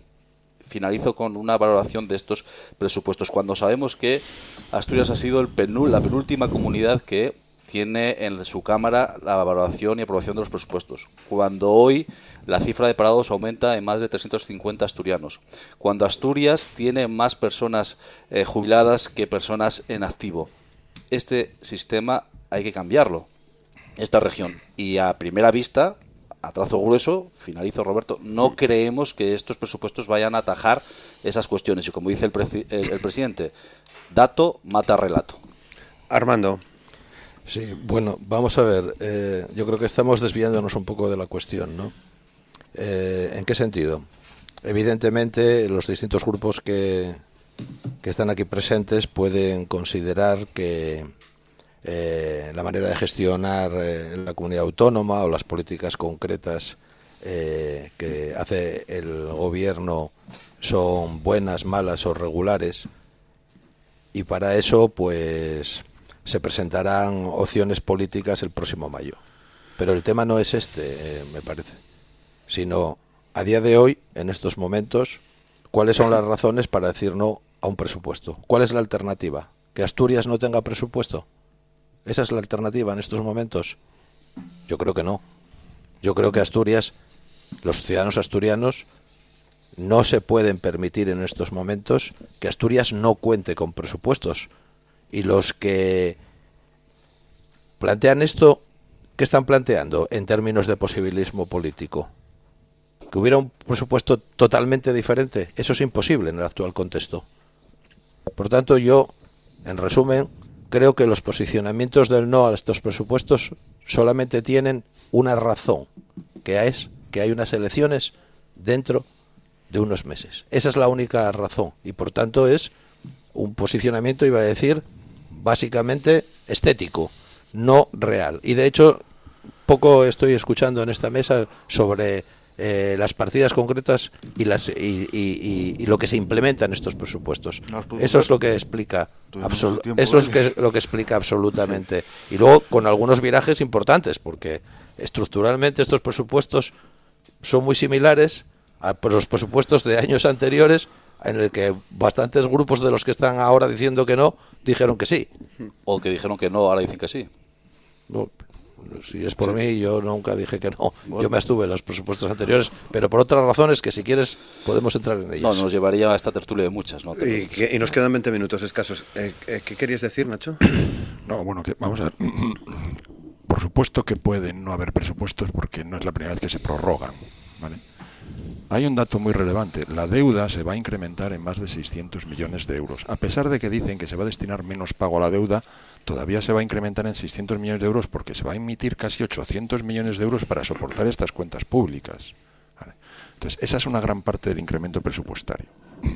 finalizo con una valoración de estos presupuestos. Cuando sabemos que Asturias ha sido el la penúltima comunidad que tiene en su Cámara la valoración y aprobación de los presupuestos. Cuando hoy la cifra de parados aumenta en más de 350 asturianos. Cuando Asturias tiene más personas eh, jubiladas que personas en activo. Este sistema hay que cambiarlo. Esta región. Y a primera vista, a trazo grueso, finalizo Roberto, no creemos que estos presupuestos vayan a atajar esas cuestiones. Y como dice el, presi- el- el presidente, dato mata relato. Armando. Sí, bueno, vamos a ver. eh, yo creo que estamos desviándonos un poco de la cuestión, ¿no? Eh, ¿En qué sentido? Evidentemente, los distintos grupos que, que están aquí presentes pueden considerar que eh, la manera de gestionar la comunidad autónoma o las políticas concretas que hace el gobierno son buenas, malas o regulares y para eso pues se presentarán opciones políticas el próximo mayo. Pero el tema no es este, eh, me parece, sino a día de hoy, en estos momentos, cuáles son las razones para decir no a un presupuesto. ¿Cuál es la alternativa? ¿Que Asturias no tenga presupuesto? ¿Esa es la alternativa en estos momentos? Yo creo que no. Yo creo que Asturias, los ciudadanos asturianos, no se pueden permitir en estos momentos que Asturias no cuente con presupuestos. Y los que plantean esto, ¿qué están planteando en términos de posibilismo político? Que hubiera un presupuesto totalmente diferente. Eso es imposible en el actual contexto. Por tanto, yo, en resumen, creo que los posicionamientos del no a estos presupuestos solamente tienen una razón, que es que hay unas elecciones dentro de unos meses. Esa es la única razón y por tanto es un posicionamiento, iba a decir, básicamente estético, no real. Y de hecho, poco estoy escuchando en esta mesa sobre eh, las partidas concretas y, las, y, y, lo que se implementa en estos presupuestos. eso es lo que explica eso es que, lo que explica absolutamente. Y luego con algunos virajes importantes, porque estructuralmente estos presupuestos son muy similares a los presupuestos de años anteriores en el que bastantes grupos de los que están ahora diciendo que no dijeron que sí. O que dijeron que no, ahora dicen que sí. si es por mí, yo nunca dije que no. Yo me estuve en los presupuestos anteriores, pero por otras razones que si quieres podemos entrar en ellas. No, nos llevaría a esta tertulia de muchas. ¿no? Y, nos quedan 20 minutos escasos. Eh, eh, ¿Qué querías decir, Nacho? No, bueno, que vamos a ver. Por supuesto que pueden no haber presupuestos porque no es la primera vez que se prorrogan. ¿vale? Hay un dato muy relevante. La deuda se va a incrementar en más de 600 millones de euros. A pesar de que dicen que se va a destinar menos pago a la deuda, todavía se va a incrementar en 600 millones de euros porque se va a emitir casi 800 millones de euros para soportar estas cuentas públicas. Entonces, esa es una gran parte del incremento presupuestario.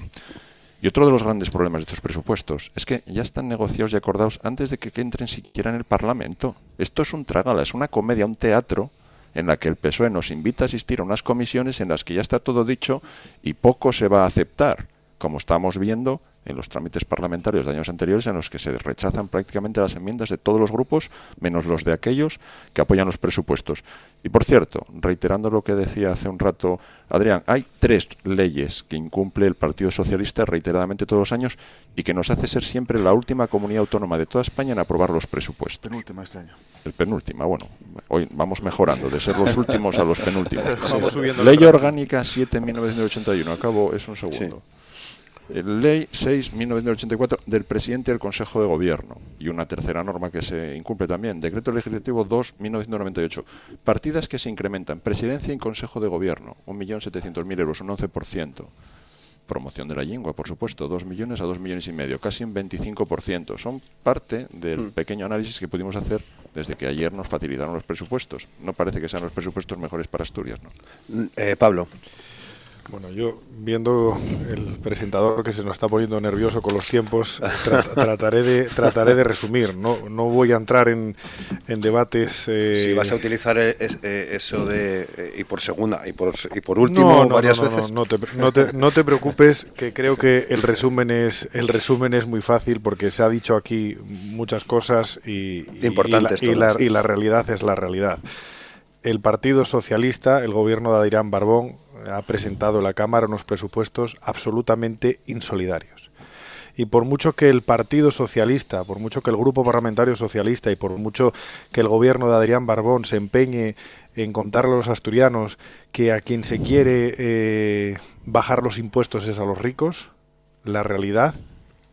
Y otro de los grandes problemas de estos presupuestos es que ya están negociados y acordados antes de que entren siquiera en el Parlamento. Esto es un trágala, es una comedia, un teatro en la que el PSOE nos invita a asistir a unas comisiones en las que ya está todo dicho y poco se va a aceptar, como estamos viendo en los trámites parlamentarios de años anteriores en los que se rechazan prácticamente las enmiendas de todos los grupos, menos los de aquellos que apoyan los presupuestos. Y por cierto, reiterando lo que decía hace un rato Adrián, hay tres leyes que incumple el Partido Socialista reiteradamente todos los años y que nos hace ser siempre la última comunidad autónoma de toda España en aprobar los presupuestos. Penúltima este año. El penúltima, bueno, hoy vamos mejorando, de ser los últimos a los penúltimos. Ley Orgánica 7-1981, acabo, es un segundo. Ley 6-1984 del presidente del Consejo de Gobierno y una tercera norma que se incumple también, Decreto Legislativo 2-1998. Partidas que se incrementan, Presidencia y Consejo de Gobierno, 1.700.000 euros, un 11%. Promoción de la lengua, por supuesto, 2 millones a 2 millones y medio, casi un 25%. Son parte del hmm. pequeño análisis que pudimos hacer desde que ayer nos facilitaron los presupuestos. No parece que sean los presupuestos mejores para Asturias, ¿no? Eh, Pablo. Bueno, yo viendo el presentador que se nos está poniendo nervioso con los tiempos, trataré de trataré de resumir. No no voy a entrar en, en debates. Eh... Si vas a utilizar eh, eso de eh, y por segunda y por y por último no, varias veces. No, te, no, te, no te preocupes, que creo que el resumen es el resumen es muy fácil porque se ha dicho aquí muchas cosas y, Importantes y, la, y la realidad es la realidad. El Partido Socialista, el gobierno de Adrián Barbón, ha presentado la Cámara unos presupuestos absolutamente insolidarios. Y por mucho que el Partido Socialista, por mucho que el Grupo Parlamentario Socialista y por mucho que el gobierno de Adrián Barbón se empeñe en contarle a los asturianos que a quien se quiere eh, bajar los impuestos es a los ricos, la realidad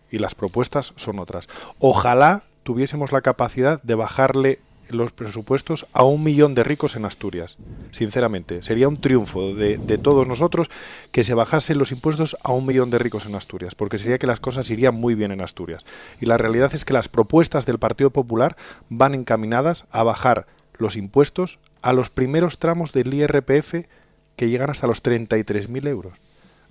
y las propuestas son otras. Ojalá tuviésemos la capacidad de bajarle los presupuestos a un millón de ricos en Asturias. Sinceramente, sería un triunfo de, todos nosotros que se bajasen los impuestos a un millón de ricos en Asturias, porque sería que las cosas irían muy bien en Asturias. Y la realidad es que las propuestas del Partido Popular van encaminadas a bajar los impuestos a los primeros tramos del IRPF que llegan hasta los 33.000 euros.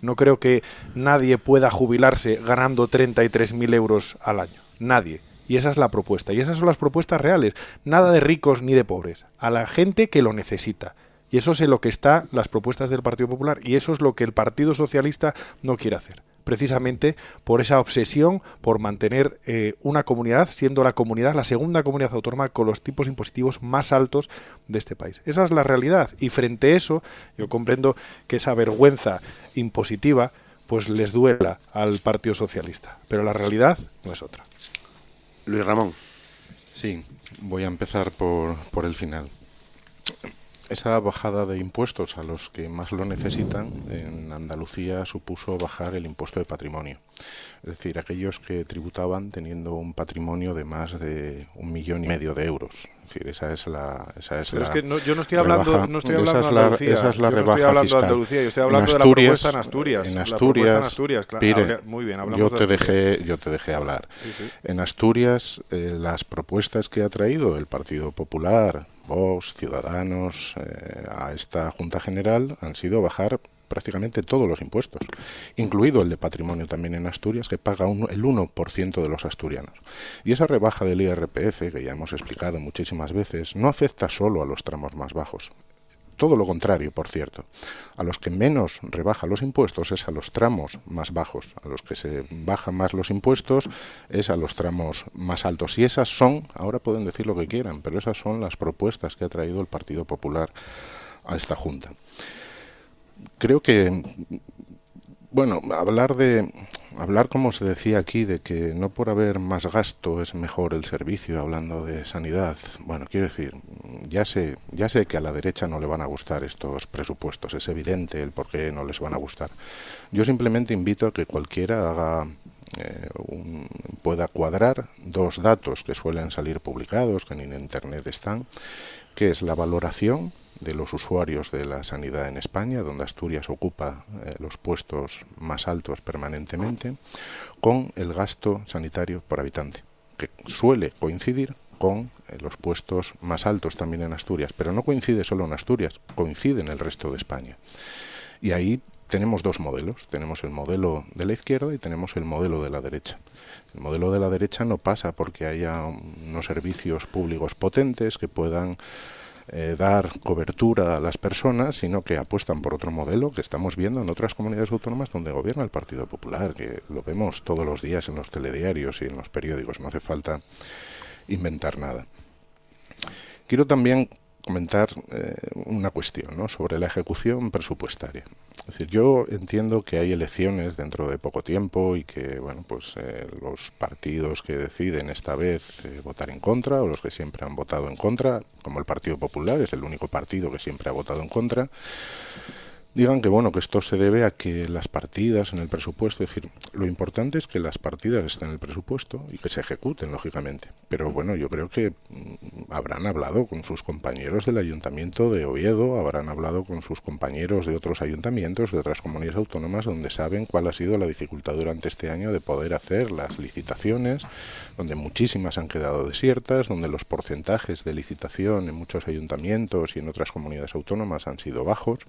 No creo que nadie pueda jubilarse ganando 33.000 euros al año. Nadie. Y esa es la propuesta. Y esas son las propuestas reales. Nada de ricos ni de pobres. A la gente que lo necesita. Y eso es en lo que están las propuestas del Partido Popular. Y eso es lo que el Partido Socialista no quiere hacer. Precisamente por esa obsesión por mantener eh, una comunidad, siendo la comunidad la segunda comunidad autónoma con los tipos impositivos más altos de este país. Esa es la realidad. Y frente a eso, yo comprendo que esa vergüenza impositiva pues les duela al Partido Socialista. Pero la realidad no es otra. Luis Ramón. Sí, voy a empezar por, por el final. Esa bajada de impuestos a los que más lo necesitan en Andalucía supuso bajar el impuesto de patrimonio. Es decir, aquellos que tributaban teniendo un patrimonio de más de un millón y medio de euros. Es decir, esa es la. Esa es Pero es que yo no estoy hablando, no estoy hablando de Andalucía. Esa es la rebaja estoy hablando de Andalucía, yo estoy hablando de la propuesta en Asturias. En Asturias, en Asturias claro. muy bien, yo te dejé, yo te dejé hablar. En Asturias, eh, las propuestas que ha traído el Partido Popular, Vox, Ciudadanos, eh, a esta Junta General han sido bajar prácticamente todos los impuestos, incluido el de patrimonio también en Asturias, que paga el 1% de los asturianos. Y esa rebaja del IRPF, que ya hemos explicado muchísimas veces, no afecta solo a los tramos más bajos. Todo lo contrario, por cierto. A los que menos rebaja los impuestos es a los tramos más bajos, a los que se bajan más los impuestos es a los tramos más altos. Y esas son, ahora pueden decir lo que quieran, pero esas son las propuestas que ha traído el Partido Popular a esta Junta. Creo que bueno, hablar de hablar como se decía aquí de que no por haber más gasto es mejor el servicio hablando de sanidad. Bueno, quiero decir, ya sé, ya sé que a la derecha no le van a gustar estos presupuestos, es evidente el por qué no les van a gustar. Yo simplemente invito a que cualquiera haga eh, pueda cuadrar dos datos que suelen salir publicados, que en internet están, que es la valoración de los usuarios de la sanidad en España, donde Asturias ocupa eh, los puestos más altos permanentemente, con el gasto sanitario por habitante, que suele coincidir con eh, los puestos más altos también en Asturias, pero no coincide solo en Asturias, coincide en el resto de España. Y ahí tenemos dos modelos, tenemos el modelo de la izquierda y tenemos el modelo de la derecha. El modelo de la derecha no pasa porque haya unos servicios públicos potentes que puedan eh, dar cobertura a las personas, sino que apuestan por otro modelo que estamos viendo en otras comunidades autónomas donde gobierna el Partido Popular, que lo vemos todos los días en los telediarios y en los periódicos, no hace falta inventar nada. Quiero también comentar eh, una cuestión ¿no? sobre la ejecución presupuestaria. Es decir, yo entiendo que hay elecciones dentro de poco tiempo y que bueno, pues eh, los partidos que deciden esta vez eh, votar en contra o los que siempre han votado en contra, como el Partido Popular es el único partido que siempre ha votado en contra, digan que bueno que esto se debe a que las partidas en el presupuesto, es decir, lo importante es que las partidas estén en el presupuesto y que se ejecuten lógicamente. Pero bueno, yo creo que mm, habrán hablado con sus compañeros del ayuntamiento de Oviedo, habrán hablado con sus compañeros de otros ayuntamientos de otras comunidades autónomas donde saben cuál ha sido la dificultad durante este año de poder hacer las licitaciones, donde muchísimas han quedado desiertas, donde los porcentajes de licitación en muchos ayuntamientos y en otras comunidades autónomas han sido bajos.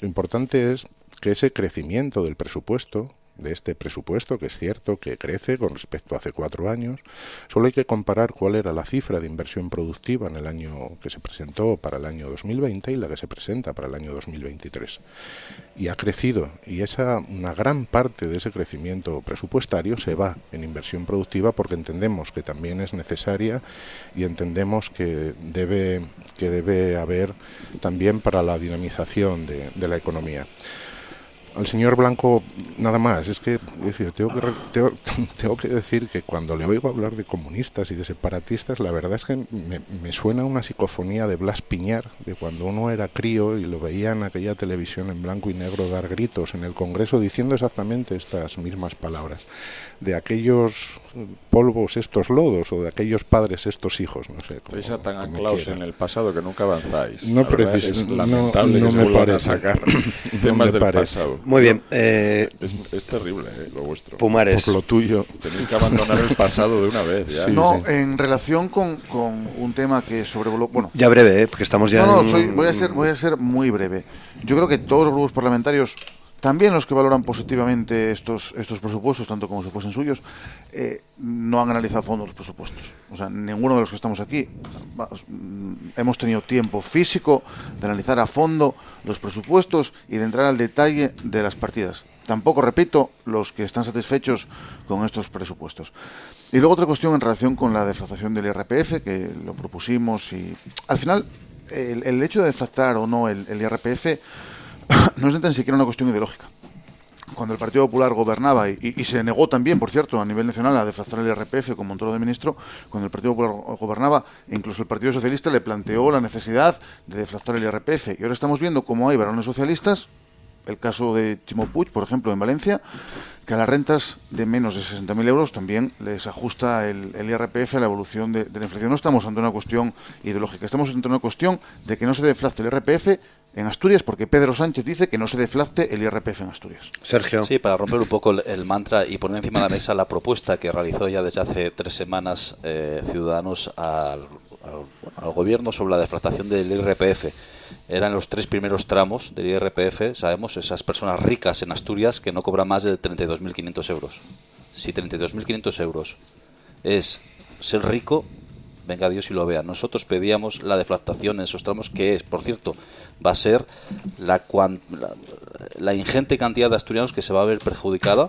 Lo importante es que ese crecimiento del presupuesto de este presupuesto, que es cierto que crece con respecto a hace cuatro años. Solo hay que comparar cuál era la cifra de inversión productiva en el año que se presentó para el año 2020 y la que se presenta para el año 2023. Y ha crecido, y esa una gran parte de ese crecimiento presupuestario se va en inversión productiva porque entendemos que también es necesaria y entendemos que debe, que debe haber también para la dinamización de, de la economía al señor Blanco nada más. Es que, tengo que, tengo, que decir que cuando le oigo hablar de comunistas y de separatistas, la verdad es que me, suena una psicofonía de Blas Piñar, de cuando uno era crío y lo veía en aquella televisión en blanco y negro dar gritos en el Congreso diciendo exactamente estas mismas palabras. De aquellos polvos estos lodos o de aquellos padres estos hijos, no sé. Estáis tan anclados en el pasado que nunca avanzáis. No, precis, no, no me parece. sacar temas del pasado. Muy bien. Eh, es, terrible eh, lo vuestro. Pumares. Por lo tuyo. Tenéis que abandonar el pasado de una vez. no, en relación con, un tema que sobrevoló. Bueno, ya breve, ¿eh? porque estamos ya. No, no, voy, a ser, voy a ser muy breve. Yo creo que todos los grupos parlamentarios también los que valoran positivamente estos, estos presupuestos, tanto como si fuesen suyos, eh, no han analizado a fondo los presupuestos. O sea, ninguno de los que estamos aquí mm, hemos tenido tiempo físico de analizar a fondo los presupuestos y de entrar al detalle de las partidas. Tampoco, repito, los que están satisfechos con estos presupuestos. Y luego otra cuestión en relación con la deflactación del IRPF, que lo propusimos y al final el, hecho de deflactar o no el IRPF no es ni siquiera una cuestión ideológica. Cuando el Partido Popular gobernaba, y, se negó también, por cierto, a nivel nacional a deflactar el IRPF con Montoro de ministro, cuando el Partido Popular gobernaba, incluso el Partido Socialista le planteó la necesidad de deflactar el IRPF. Y ahora estamos viendo cómo hay varones socialistas, el caso de Chimo Puig, por ejemplo, en Valencia, que a las rentas de menos de 60.000 euros también les ajusta el, IRPF a la evolución de, de, la inflación. No estamos ante una cuestión ideológica, estamos ante una cuestión de que no se deflacte el IRPF en Asturias porque Pedro Sánchez dice que no se deflacte el IRPF en Asturias. Sergio. Sí, para romper un poco el, mantra y poner encima de la mesa la propuesta que realizó ya desde hace tres semanas eh, Ciudadanos al, gobierno sobre la deflactación del IRPF. Eran los tres primeros tramos del IRPF, sabemos, esas personas ricas en Asturias que no cobran más de 32.500 euros. Si 32.500 euros es ser rico, venga Dios y lo vea. Nosotros pedíamos la deflactación en esos tramos, que es, por cierto, va a ser la, la ingente cantidad de asturianos que se va a ver perjudicada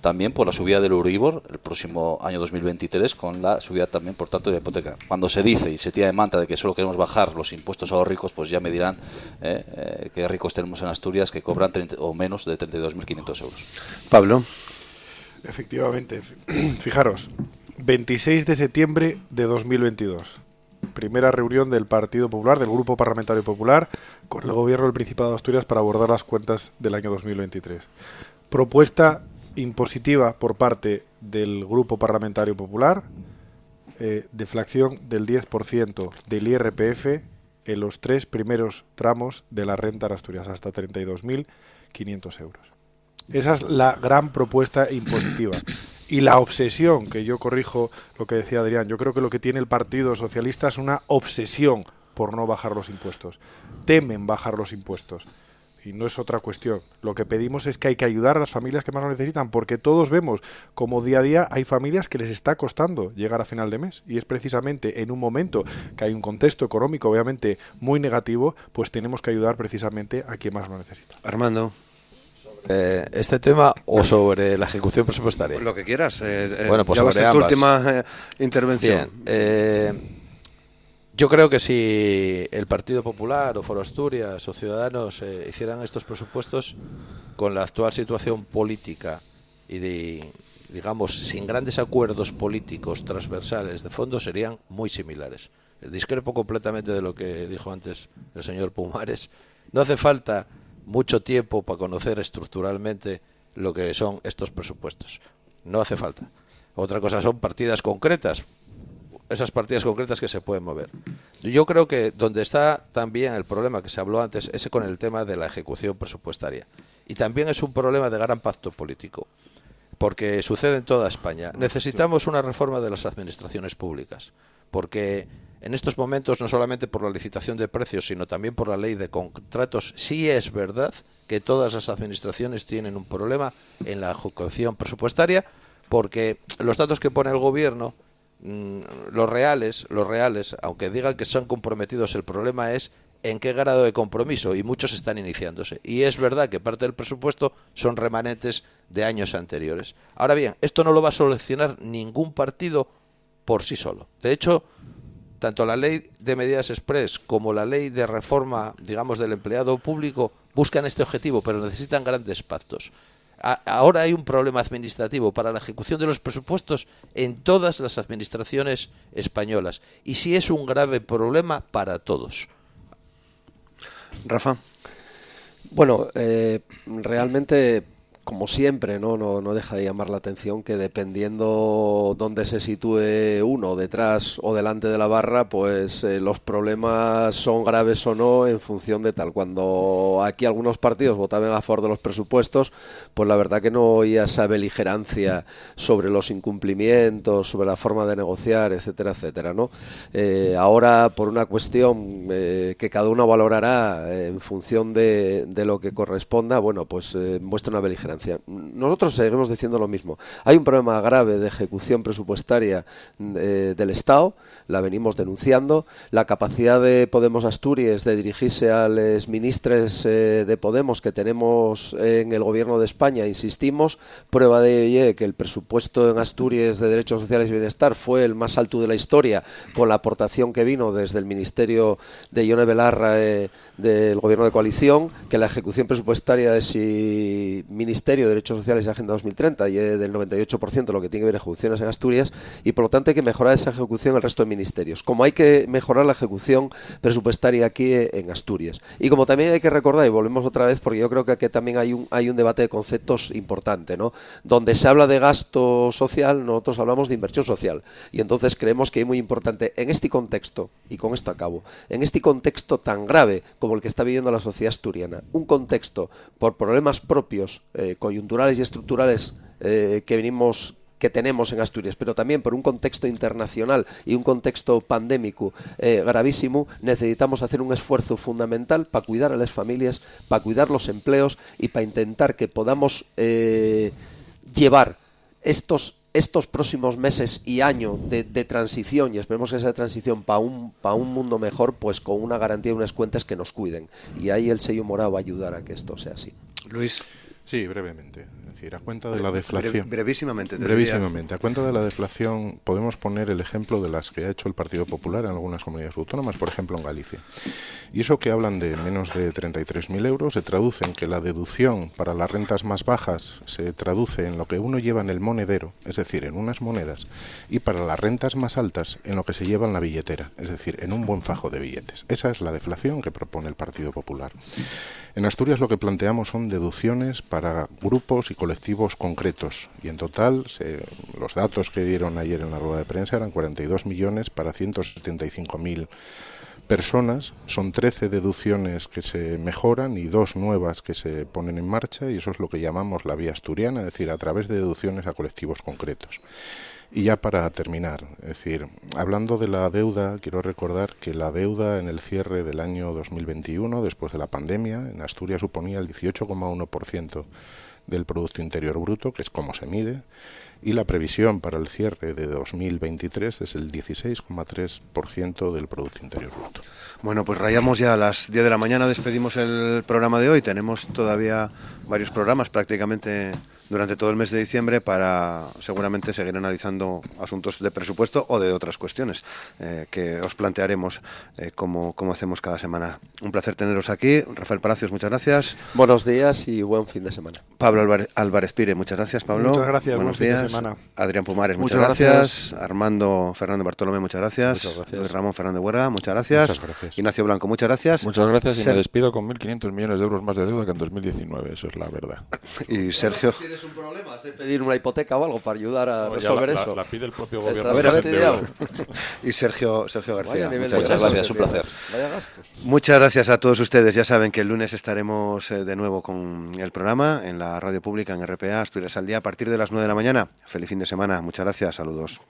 también por la subida del Euribor el próximo año 2023 con la subida también por tanto de la hipoteca. Cuando se dice y se tira de manta de que solo queremos bajar los impuestos a los ricos, pues ya me dirán eh, eh, qué ricos tenemos en Asturias que cobran o menos de 32.500 euros. Pablo. Efectivamente, fijaros, 26 de septiembre de 2022. Primera reunión del Partido Popular, del Grupo Parlamentario Popular, con el Gobierno del Principado de Asturias para abordar las cuentas del año 2023. Propuesta impositiva por parte del Grupo Parlamentario Popular, eh, deflación del 10% del IRPF en los tres primeros tramos de la renta de Asturias, hasta 32.500 euros. Esa es la gran propuesta impositiva. Y la obsesión, que yo corrijo lo que decía Adrián, yo creo que lo que tiene el Partido Socialista es una obsesión por no bajar los impuestos. Temen bajar los impuestos y no es otra cuestión. Lo que pedimos es que hay que ayudar a las familias que más lo necesitan, porque todos vemos como día a día hay familias que les está costando llegar a final de mes. Y es precisamente en un momento que hay un contexto económico obviamente muy negativo, pues tenemos que ayudar precisamente a quien más lo necesita. Armando. Sobre este tema o sobre la ejecución presupuestaria. Lo que quieras. Eh, eh, bueno, pues sobre ambas. última eh, intervención. Bien, yo creo que si el Partido Popular o Foro Asturias o Ciudadanos eh, hicieran estos presupuestos con la actual situación política y de, digamos, sin grandes acuerdos políticos transversales de fondo, serían muy similares. Discrepo completamente de lo que dijo antes el señor Pumares. No hace falta mucho tiempo para conocer estructuralmente lo que son estos presupuestos. No hace falta. Otra cosa son partidas concretas, esas partidas concretas que se pueden mover. Yo creo que donde está también el problema que se habló antes es con el tema de la ejecución presupuestaria. Y también es un problema de gran pacto político, porque sucede en toda España. Necesitamos una reforma de las administraciones públicas, porque en estos momentos, no solamente por la licitación de precios, sino también por la ley de contratos, sí es verdad que todas las administraciones tienen un problema en la ejecución presupuestaria, porque los datos que pone el gobierno Mm, los reales, los reales, aunque digan que son comprometidos, el problema es en qué grado de compromiso y muchos están iniciándose. Y es verdad que parte del presupuesto son remanentes de años anteriores. Ahora bien, esto no lo va a solucionar ningún partido por sí solo. De hecho, tanto la ley de medidas express como la ley de reforma, digamos, del empleado público buscan este objetivo, pero necesitan grandes pactos ahora hay un problema administrativo para la ejecución de los presupuestos en todas las administraciones españolas y sí es un grave problema para todos. Rafa. Bueno, eh, realmente como siempre, ¿no? ¿no? No, deja de llamar la atención que dependiendo dónde se sitúe uno, detrás o delante de la barra, pues eh, los problemas son graves o no en función de tal. Cuando aquí algunos partidos votaban a favor de los presupuestos, pues la verdad que no oía esa beligerancia sobre los incumplimientos, sobre la forma de negociar, etcétera, etcétera, ¿no? Eh, ahora, por una cuestión eh, que cada uno valorará en función de, de, lo que corresponda, bueno, pues muestra una beligerancia nosotros seguimos diciendo lo mismo. Hay un problema grave de ejecución presupuestaria eh, del Estado, la venimos denunciando. La capacidad de Podemos Asturias de dirigirse a los ministros eh, de Podemos que tenemos en el Gobierno de España, insistimos, prueba de ello que el presupuesto en Asturias de Derechos Sociales y Bienestar fue el más alto de la historia, con la aportación que vino desde el Ministerio de Ione Belarra eh, del Gobierno de Coalición, que la ejecución presupuestaria de ese Ministerio Ministerio de Derechos Sociales y Agenda 2030 y del 98% lo que tiene que ver ejecuciones en Asturias y por lo tanto hay que mejorar esa ejecución en el resto de ministerios, como hay que mejorar la ejecución presupuestaria aquí en Asturias. Y como también hay que recordar, y volvemos otra vez, porque yo creo que aquí también hay un, hay un debate de conceptos importante, ¿no? Donde se habla de gasto social, nosotros hablamos de inversión social. Y entonces creemos que es muy importante en este contexto, y con esto acabo, en este contexto tan grave como el que está viviendo la sociedad asturiana, un contexto por problemas propios, eh, coyunturales y estructurales eh, que venimos que tenemos en Asturias, pero también por un contexto internacional y un contexto pandémico eh, gravísimo, necesitamos hacer un esfuerzo fundamental para cuidar a las familias, para cuidar los empleos y para intentar que podamos eh, llevar estos estos próximos meses y año de, transición, y esperemos que sea transición para un, para un mundo mejor, pues con una garantía y unas cuentas que nos cuiden. Y ahí el sello morado va a ayudar a que esto sea así. Luis. Sí, brevemente. Es decir, a cuenta de la deflación. brevísimamente. Brevísimamente. A cuenta de la deflación, podemos poner el ejemplo de las que ha hecho el Partido Popular en algunas comunidades autónomas, por ejemplo en Galicia. Y eso que hablan de menos de 33.000 euros se traduce en que la deducción para las rentas más bajas se traduce en lo que uno lleva en el monedero, es decir, en unas monedas, y para las rentas más altas en lo que se lleva en la billetera, es decir, en un buen fajo de billetes. Esa es la deflación que propone el Partido Popular. En Asturias lo que planteamos son deducciones para grupos y colectivos concretos, y en total los datos que dieron ayer en la rueda de prensa eran 42 millones para 175.000 personas, son 13 deducciones que se mejoran y dos nuevas que se ponen en marcha y eso es lo que llamamos la vía asturiana, es decir, a través de deducciones a colectivos concretos. Y ya para terminar, es decir, hablando de la deuda, quiero recordar que la deuda en el cierre del año 2021, después de la pandemia, en Asturias suponía el 18,1% del Producto Interior Bruto, que es como se mide, y la previsión para el cierre de 2023 es el 16,3% del Producto Interior Bruto. Bueno, pues rayamos ya a las 10 de la mañana, despedimos el programa de hoy. Tenemos todavía varios programas prácticamente durante todo el mes de diciembre para seguramente seguir analizando asuntos de presupuesto o de otras cuestiones eh, que os plantearemos eh, como, hacemos cada semana. Un placer teneros aquí. Rafael Palacios, muchas gracias. Buenos días y buen fin de semana. Pablo Álvarez, Pire, muchas gracias, Pablo. Muchas gracias, buenos días. semana. Adrián Pumares, muchas, gracias. Armando Fernando Bartolomé, muchas gracias. Muchas gracias. Ramón Fernández Huerga, muchas gracias. muchas gracias. Ignacio Blanco, muchas gracias. Muchas gracias y me despido con 1.500 millones de euros más de deuda que en 2019, eso es la verdad. y Sergio un problema, has de pedir una hipoteca o algo para ayudar a resolver eso. La, pide el propio gobierno. y Sergio, Sergio García. Muchas gracias, un placer. Muchas gracias a todos ustedes. Ya saben que el lunes estaremos eh, de nuevo con el programa en la radio pública, en RPA, Asturias al Día, a partir de las 9 de la mañana. Feliz fin de semana. Muchas gracias. Saludos.